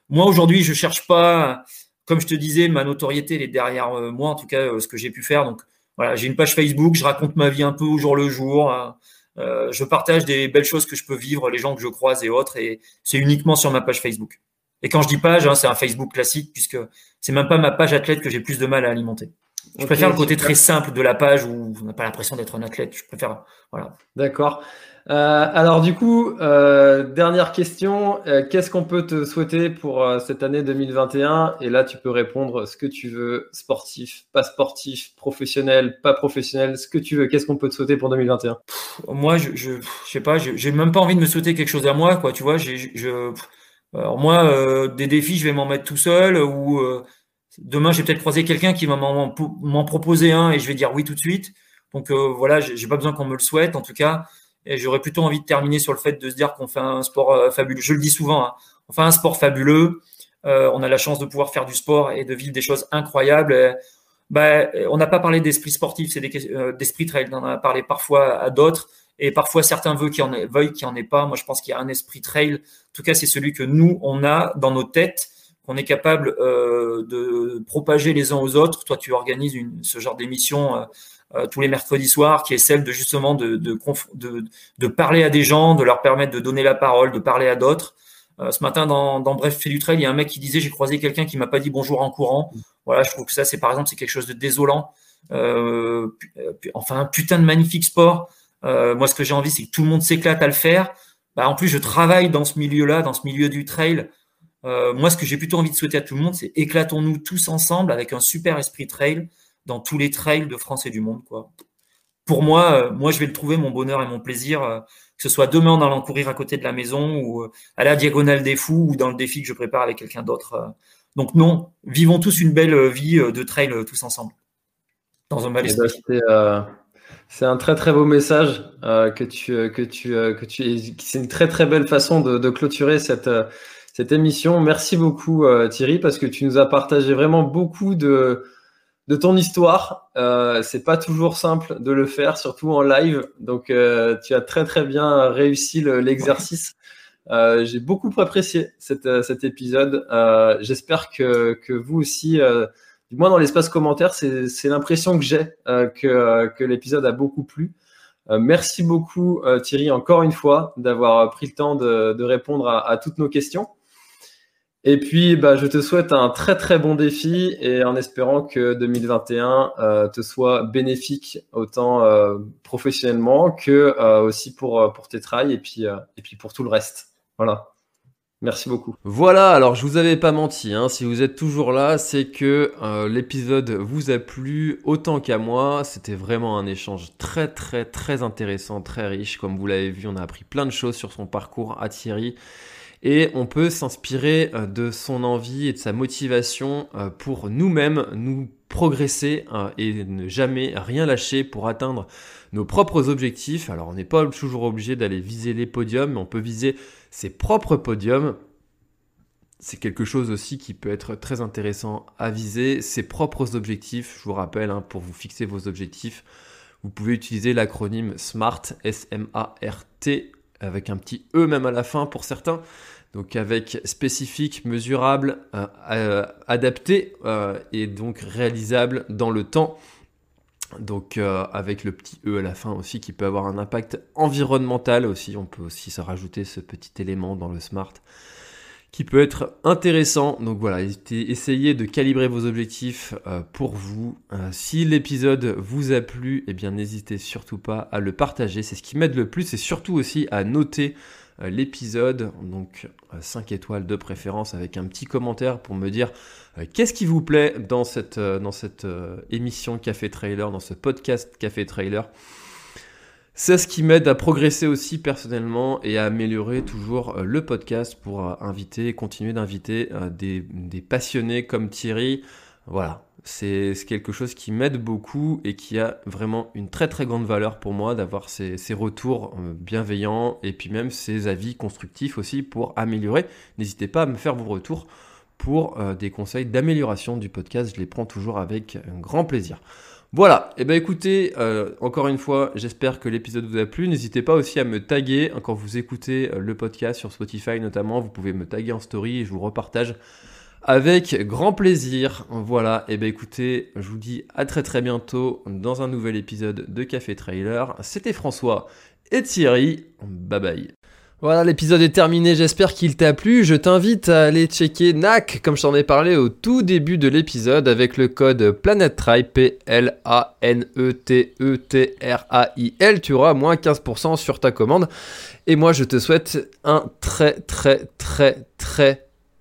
moi aujourd'hui, je cherche pas, comme je te disais, ma notoriété elle est derrière moi, en tout cas ce que j'ai pu faire. Donc voilà, j'ai une page Facebook, je raconte ma vie un peu au jour le jour. Hein. Euh, je partage des belles choses que je peux vivre, les gens que je croise et autres, et c'est uniquement sur ma page Facebook. Et quand je dis page, hein, c'est un Facebook classique, puisque c'est même pas ma page athlète que j'ai plus de mal à alimenter. Je préfère le côté très simple de la page où on n'a pas l'impression d'être un athlète. Je préfère, voilà. D'accord. Euh, alors du coup, euh, dernière question, euh, qu'est-ce qu'on peut te souhaiter pour cette année 2021 Et là, tu peux répondre ce que tu veux, sportif, pas sportif, professionnel, pas professionnel, ce que tu veux. Qu'est-ce qu'on peut te souhaiter pour 2021 Moi, je, je, sais pas, j'ai même pas envie de me souhaiter quelque chose à moi, quoi. Tu vois, je, alors moi, des défis, je vais m'en mettre tout seul ou demain, j'ai peut-être croisé quelqu'un qui va m'en proposer un et je vais dire oui tout de suite. Donc voilà, j'ai pas besoin qu'on me le souhaite. En tout cas, et j'aurais plutôt envie de terminer sur le fait de se dire qu'on fait un sport euh, fabuleux. Je le dis souvent, hein. on fait un sport fabuleux. Euh, on a la chance de pouvoir faire du sport et de vivre des choses incroyables. bah, on n'a pas parlé d'esprit sportif, c'est euh, d'esprit trail. On en a parlé parfois à d'autres. Et parfois, certains veulent qu'il en veuillent qu'il en ait pas. Moi, je pense qu'il y a un esprit trail. En tout cas, c'est celui que nous, on a dans nos têtes, qu'on est capable euh, de propager les uns aux autres. Toi, tu organises une, ce genre d'émission euh, tous les mercredis soirs, qui est celle de justement de, de, de, de, parler à des gens, de leur permettre de donner la parole, de parler à d'autres. Euh, ce matin, dans, dans Bref fait du trail, il y a un mec qui disait j'ai croisé quelqu'un qui m'a pas dit bonjour en courant. Voilà, je trouve que ça, c'est par exemple, c'est quelque chose de désolant. Euh, enfin, un putain de magnifique sport. moi, ce que j'ai envie, c'est que tout le monde s'éclate à le faire. Bah, en plus, je travaille dans ce milieu-là, dans ce milieu du trail. Moi, ce que j'ai plutôt envie de souhaiter à tout le monde, c'est éclatons-nous tous ensemble avec un super esprit trail dans tous les trails de France et du monde. Quoi. Pour moi, moi, je vais le trouver, mon bonheur et mon plaisir, que ce soit demain en allant courir à côté de la maison ou à la diagonale des fous ou dans le défi que je prépare avec quelqu'un d'autre. Donc non, vivons tous une belle vie de trail tous ensemble dans un bel eh ben, esprit. c'est un très très beau message que tu que tu que tu c'est une très très belle façon de, clôturer cette cette émission. Merci beaucoup Thierry parce que tu nous as partagé vraiment beaucoup de de ton histoire. Euh, c'est pas toujours simple de le faire, surtout en live. Donc, euh, tu as très très bien réussi l'exercice. Euh, J'ai beaucoup apprécié cet, euh, cet épisode. Euh, j'espère que, que vous aussi, du moins dans l'espace commentaire, c'est l'impression que j'ai que, que l'épisode a beaucoup plu. merci beaucoup Thierry encore une fois d'avoir pris le temps de, de répondre à, à toutes nos questions. Et puis, bah, je te souhaite un très très bon défi et en espérant que 2021 euh, te soit bénéfique autant euh, professionnellement que euh, aussi pour pour tes trails et puis et puis pour tout le reste. Voilà. Merci beaucoup. Voilà, alors je vous avais pas menti, hein, si vous êtes toujours là, c'est que l'épisode vous a plu autant qu'à moi. C'était vraiment un échange très très très intéressant, très riche. Comme vous l'avez vu, on a appris plein de choses sur son parcours à Thierry et on peut s'inspirer euh, de son envie et de sa motivation euh, pour nous-mêmes nous progresser euh, et ne jamais rien lâcher pour atteindre nos propres objectifs. Alors on n'est pas toujours obligé d'aller viser les podiums, mais on peut viser ses propres podiums. C'est quelque chose aussi qui peut être très intéressant à viser, ses propres objectifs. Je vous rappelle, hein, pour vous fixer vos objectifs, vous pouvez utiliser l'acronyme SMART, S-M-A-R-T, avec un petit E même à la fin pour certains. Donc avec spécifique, mesurable, euh, euh, adapté euh, et donc réalisable dans le temps. Donc avec le petit E à la fin aussi qui peut avoir un impact environnemental aussi. On peut aussi se rajouter ce petit élément dans le smart qui peut être intéressant. Donc voilà, essayez de calibrer vos objectifs pour vous. si l'épisode vous a plu, eh bien n'hésitez surtout pas à le partager. C'est ce qui m'aide le plus et surtout aussi à noter l'épisode, donc 5 euh, étoiles de préférence avec un petit commentaire pour me dire euh, qu'est-ce qui vous plaît dans cette, dans cette émission Café Trailer, dans ce podcast Café Trailer? C'est ce qui m'aide à progresser aussi personnellement et à améliorer toujours le podcast pour inviter, continuer d'inviter des, des, passionnés comme Thierry. Voilà, c'est quelque chose qui m'aide beaucoup et qui a vraiment une très très grande valeur pour moi d'avoir ces, retours euh, bienveillants et puis même ces avis constructifs aussi pour améliorer. N'hésitez pas à me faire vos retours pour euh, des conseils d'amélioration du podcast. Je les prends toujours avec un grand plaisir. Voilà, et eh ben écoutez, euh, encore une fois, j'espère que l'épisode vous a plu. N'hésitez pas aussi à me taguer quand vous écoutez le podcast sur Spotify notamment. Vous pouvez me taguer en story et je vous repartage avec grand plaisir. Voilà, et eh ben écoutez, je vous dis à très très bientôt dans un nouvel épisode de Café Trailer. C'était François et Thierry. Bye bye. Voilà, l'épisode est terminé, j'espère qu'il t'a plu. Je t'invite à aller checker NAC, comme je t'en ai parlé au tout début de l'épisode, avec le code PlanetTrail, P-L-A-N-E-T-E-T-R-A-I-L. Tu auras moins 15% sur ta commande. Et moi, je te souhaite un très, très, très, très,